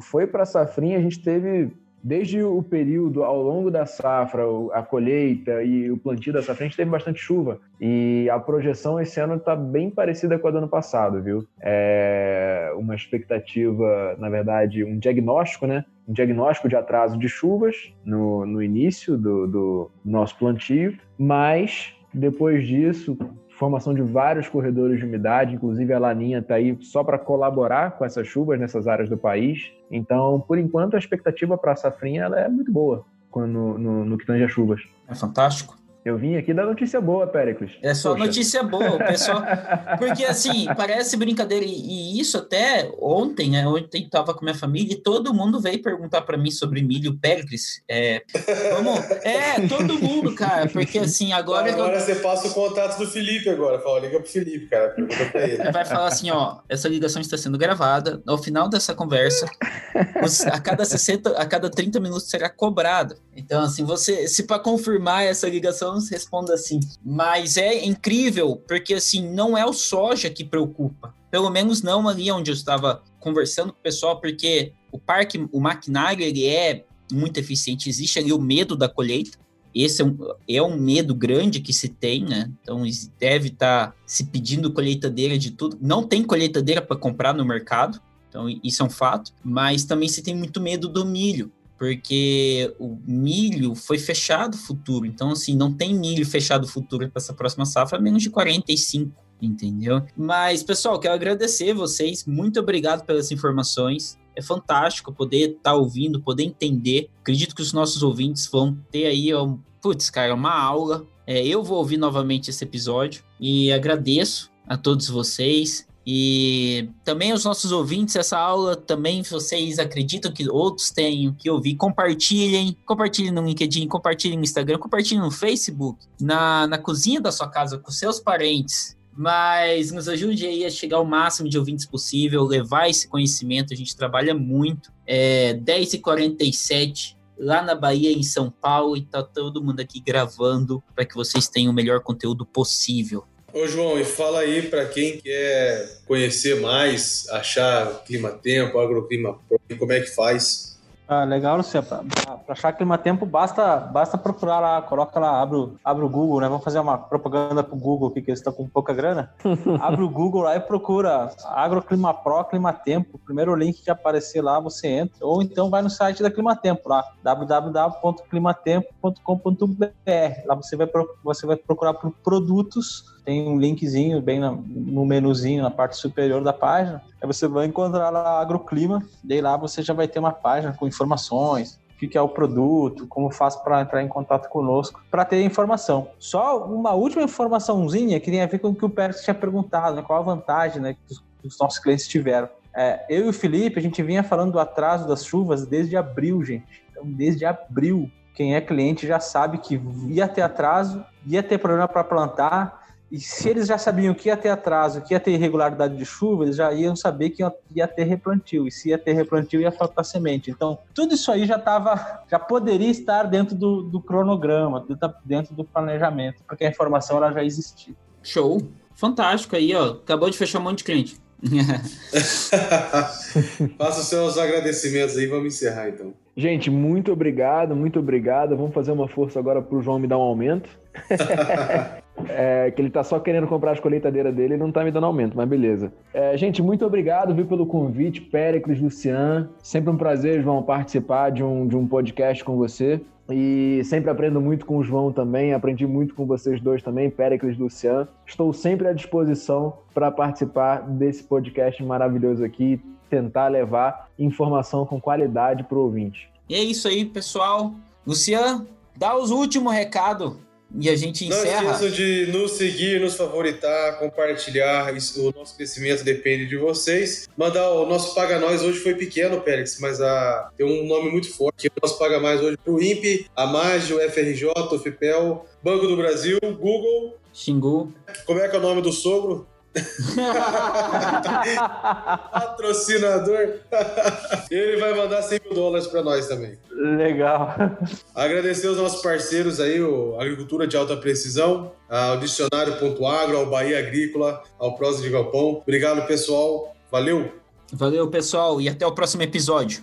Speaker 3: foi para a safrinha, a gente teve desde o período ao longo da safra, a colheita e o plantio da safra, a gente teve bastante chuva. E a projeção esse ano está bem parecida com a do ano passado, viu? É uma expectativa, na verdade, um diagnóstico, né? Um diagnóstico de atraso de chuvas no, no início do, do nosso plantio, mas depois disso, formação de vários corredores de umidade, inclusive a Laninha está aí só para colaborar com essas chuvas nessas áreas do país. Então, por enquanto, a expectativa para a safrinha é muito boa no, no, no que tange a chuvas.
Speaker 2: É fantástico.
Speaker 3: Eu vim aqui dar notícia boa, Péricles.
Speaker 2: É só Poxa. notícia boa, pessoal. Porque assim, parece brincadeira. E isso até ontem, né? Ontem tava com minha família e todo mundo veio perguntar para mim sobre milho Péricles. É, vamos, é, todo mundo, cara. Porque assim, agora.
Speaker 1: Agora eu... você passa o contato do Felipe agora. Fala, liga pro Felipe, cara. Pergunta pra. Ele
Speaker 2: vai falar assim: ó, essa ligação está sendo gravada. Ao final dessa conversa, a cada 60, a cada 30 minutos será cobrado. Então, assim, você, se para confirmar essa ligação responda assim. Mas é incrível, porque assim, não é o soja que preocupa. Pelo menos não ali onde eu estava conversando com o pessoal, porque o parque, o maquinário, ele é muito eficiente. Existe ali o medo da colheita. Esse é um, é um medo grande que se tem, né? Então deve estar tá se pedindo colheitadeira de tudo. Não tem colheitadeira para comprar no mercado, então isso é um fato. Mas também se tem muito medo do milho porque o milho foi fechado futuro. Então, assim, não tem milho fechado futuro para essa próxima safra, menos de 45, entendeu? Mas, pessoal, quero agradecer vocês. Muito obrigado pelas informações. É fantástico poder estar tá ouvindo, poder entender. Acredito que os nossos ouvintes vão ter aí, um, putz, cara, uma aula. É, eu vou ouvir novamente esse episódio e agradeço a todos vocês. E também os nossos ouvintes, essa aula também, vocês acreditam que outros tenham que ouvir, compartilhem, compartilhem no LinkedIn, compartilhem no Instagram, compartilhem no Facebook, na, na cozinha da sua casa com seus parentes. Mas nos ajude aí a chegar ao máximo de ouvintes possível, levar esse conhecimento, a gente trabalha muito. É 10h47, lá na Bahia, em São Paulo, e tá todo mundo aqui gravando para que vocês tenham o melhor conteúdo possível.
Speaker 1: Ô João, e fala aí para quem quer conhecer mais, achar Clima Tempo, Agroclima Pro, como é que faz?
Speaker 4: Ah, legal, Luciano. Para achar clima tempo, basta, basta procurar lá, coloca lá, abre, o- abre o Google, né? Vamos fazer uma propaganda pro Google aqui, que eles estão com pouca grana. abre o Google lá e procura Agroclima Pro, Clima Tempo. Primeiro link que aparecer lá, você entra. Ou então vai no site da Clima Tempo lá, www.climatempo.com.br. Lá você vai, você vai procurar por produtos tem um linkzinho bem na- no menuzinho na parte superior da página. Aí você vai encontrar lá Agroclima, daí lá você já vai ter uma página com informações, o que que é o produto, como faz para entrar em contato conosco, para ter informação. Só uma última informaçãozinha que tem a ver com o que o Pérez tinha perguntado, né? qual a vantagem né, que os, que os nossos clientes tiveram. É, eu e o Felipe, a gente vinha falando do atraso das chuvas desde abril, gente. Então, desde abril, quem é cliente já sabe que ia ter atraso, ia ter problema para plantar, e se eles já sabiam que ia ter atraso, que ia ter irregularidade de chuva, eles já iam saber que ia- ter replantio. E se ia ter replantio, ia faltar semente. Então, tudo isso aí já estava, já poderia estar dentro do, do cronograma, dentro- do planejamento, porque a informação ela já existia.
Speaker 2: Show. Fantástico aí, ó. Acabou de fechar um monte de cliente.
Speaker 1: Faça os seus agradecimentos aí, vamos encerrar então.
Speaker 3: Gente, muito obrigado, muito obrigado. Vamos fazer uma força agora pro João me dar um aumento. É, que ele tá só querendo comprar as colheitadeiras dele e não tá me dando aumento, mas beleza. É, gente, muito obrigado viu, pelo convite, Péricles, Lucian. Sempre um prazer, João, participar de um, de um podcast com você. E sempre aprendo muito com o João também, aprendi muito com vocês dois também, Péricles e Lucian. Estou sempre à disposição para participar desse podcast maravilhoso aqui, tentar levar informação com qualidade para o ouvinte.
Speaker 2: E é isso aí, pessoal. Luciano, dá os últimos recados e a gente
Speaker 1: Não
Speaker 2: encerra.
Speaker 1: esqueçam de nos seguir, nos favoritar, compartilhar. Isso- o nosso crescimento depende de vocês. Mandar o nosso Paga Nós hoje foi pequeno, Pérez, mas a, tem um nome muito forte. O nosso Paga Mais hoje pro INPE, a Magio, FRJ, o FIPEL, Banco do Brasil, Google.
Speaker 2: Xingu.
Speaker 1: Como é que é o nome do sogro? Patrocinador. Ele vai mandar 100 mil dólares para nós também.
Speaker 4: Legal.
Speaker 1: Agradecer os nossos parceiros aí, o Agricultura de Alta Precisão, ao Dicionário.agro, ao Bahia Agrícola, ao Prosa de Galpão. Obrigado, pessoal. Valeu!
Speaker 2: Valeu, pessoal, e até o próximo episódio.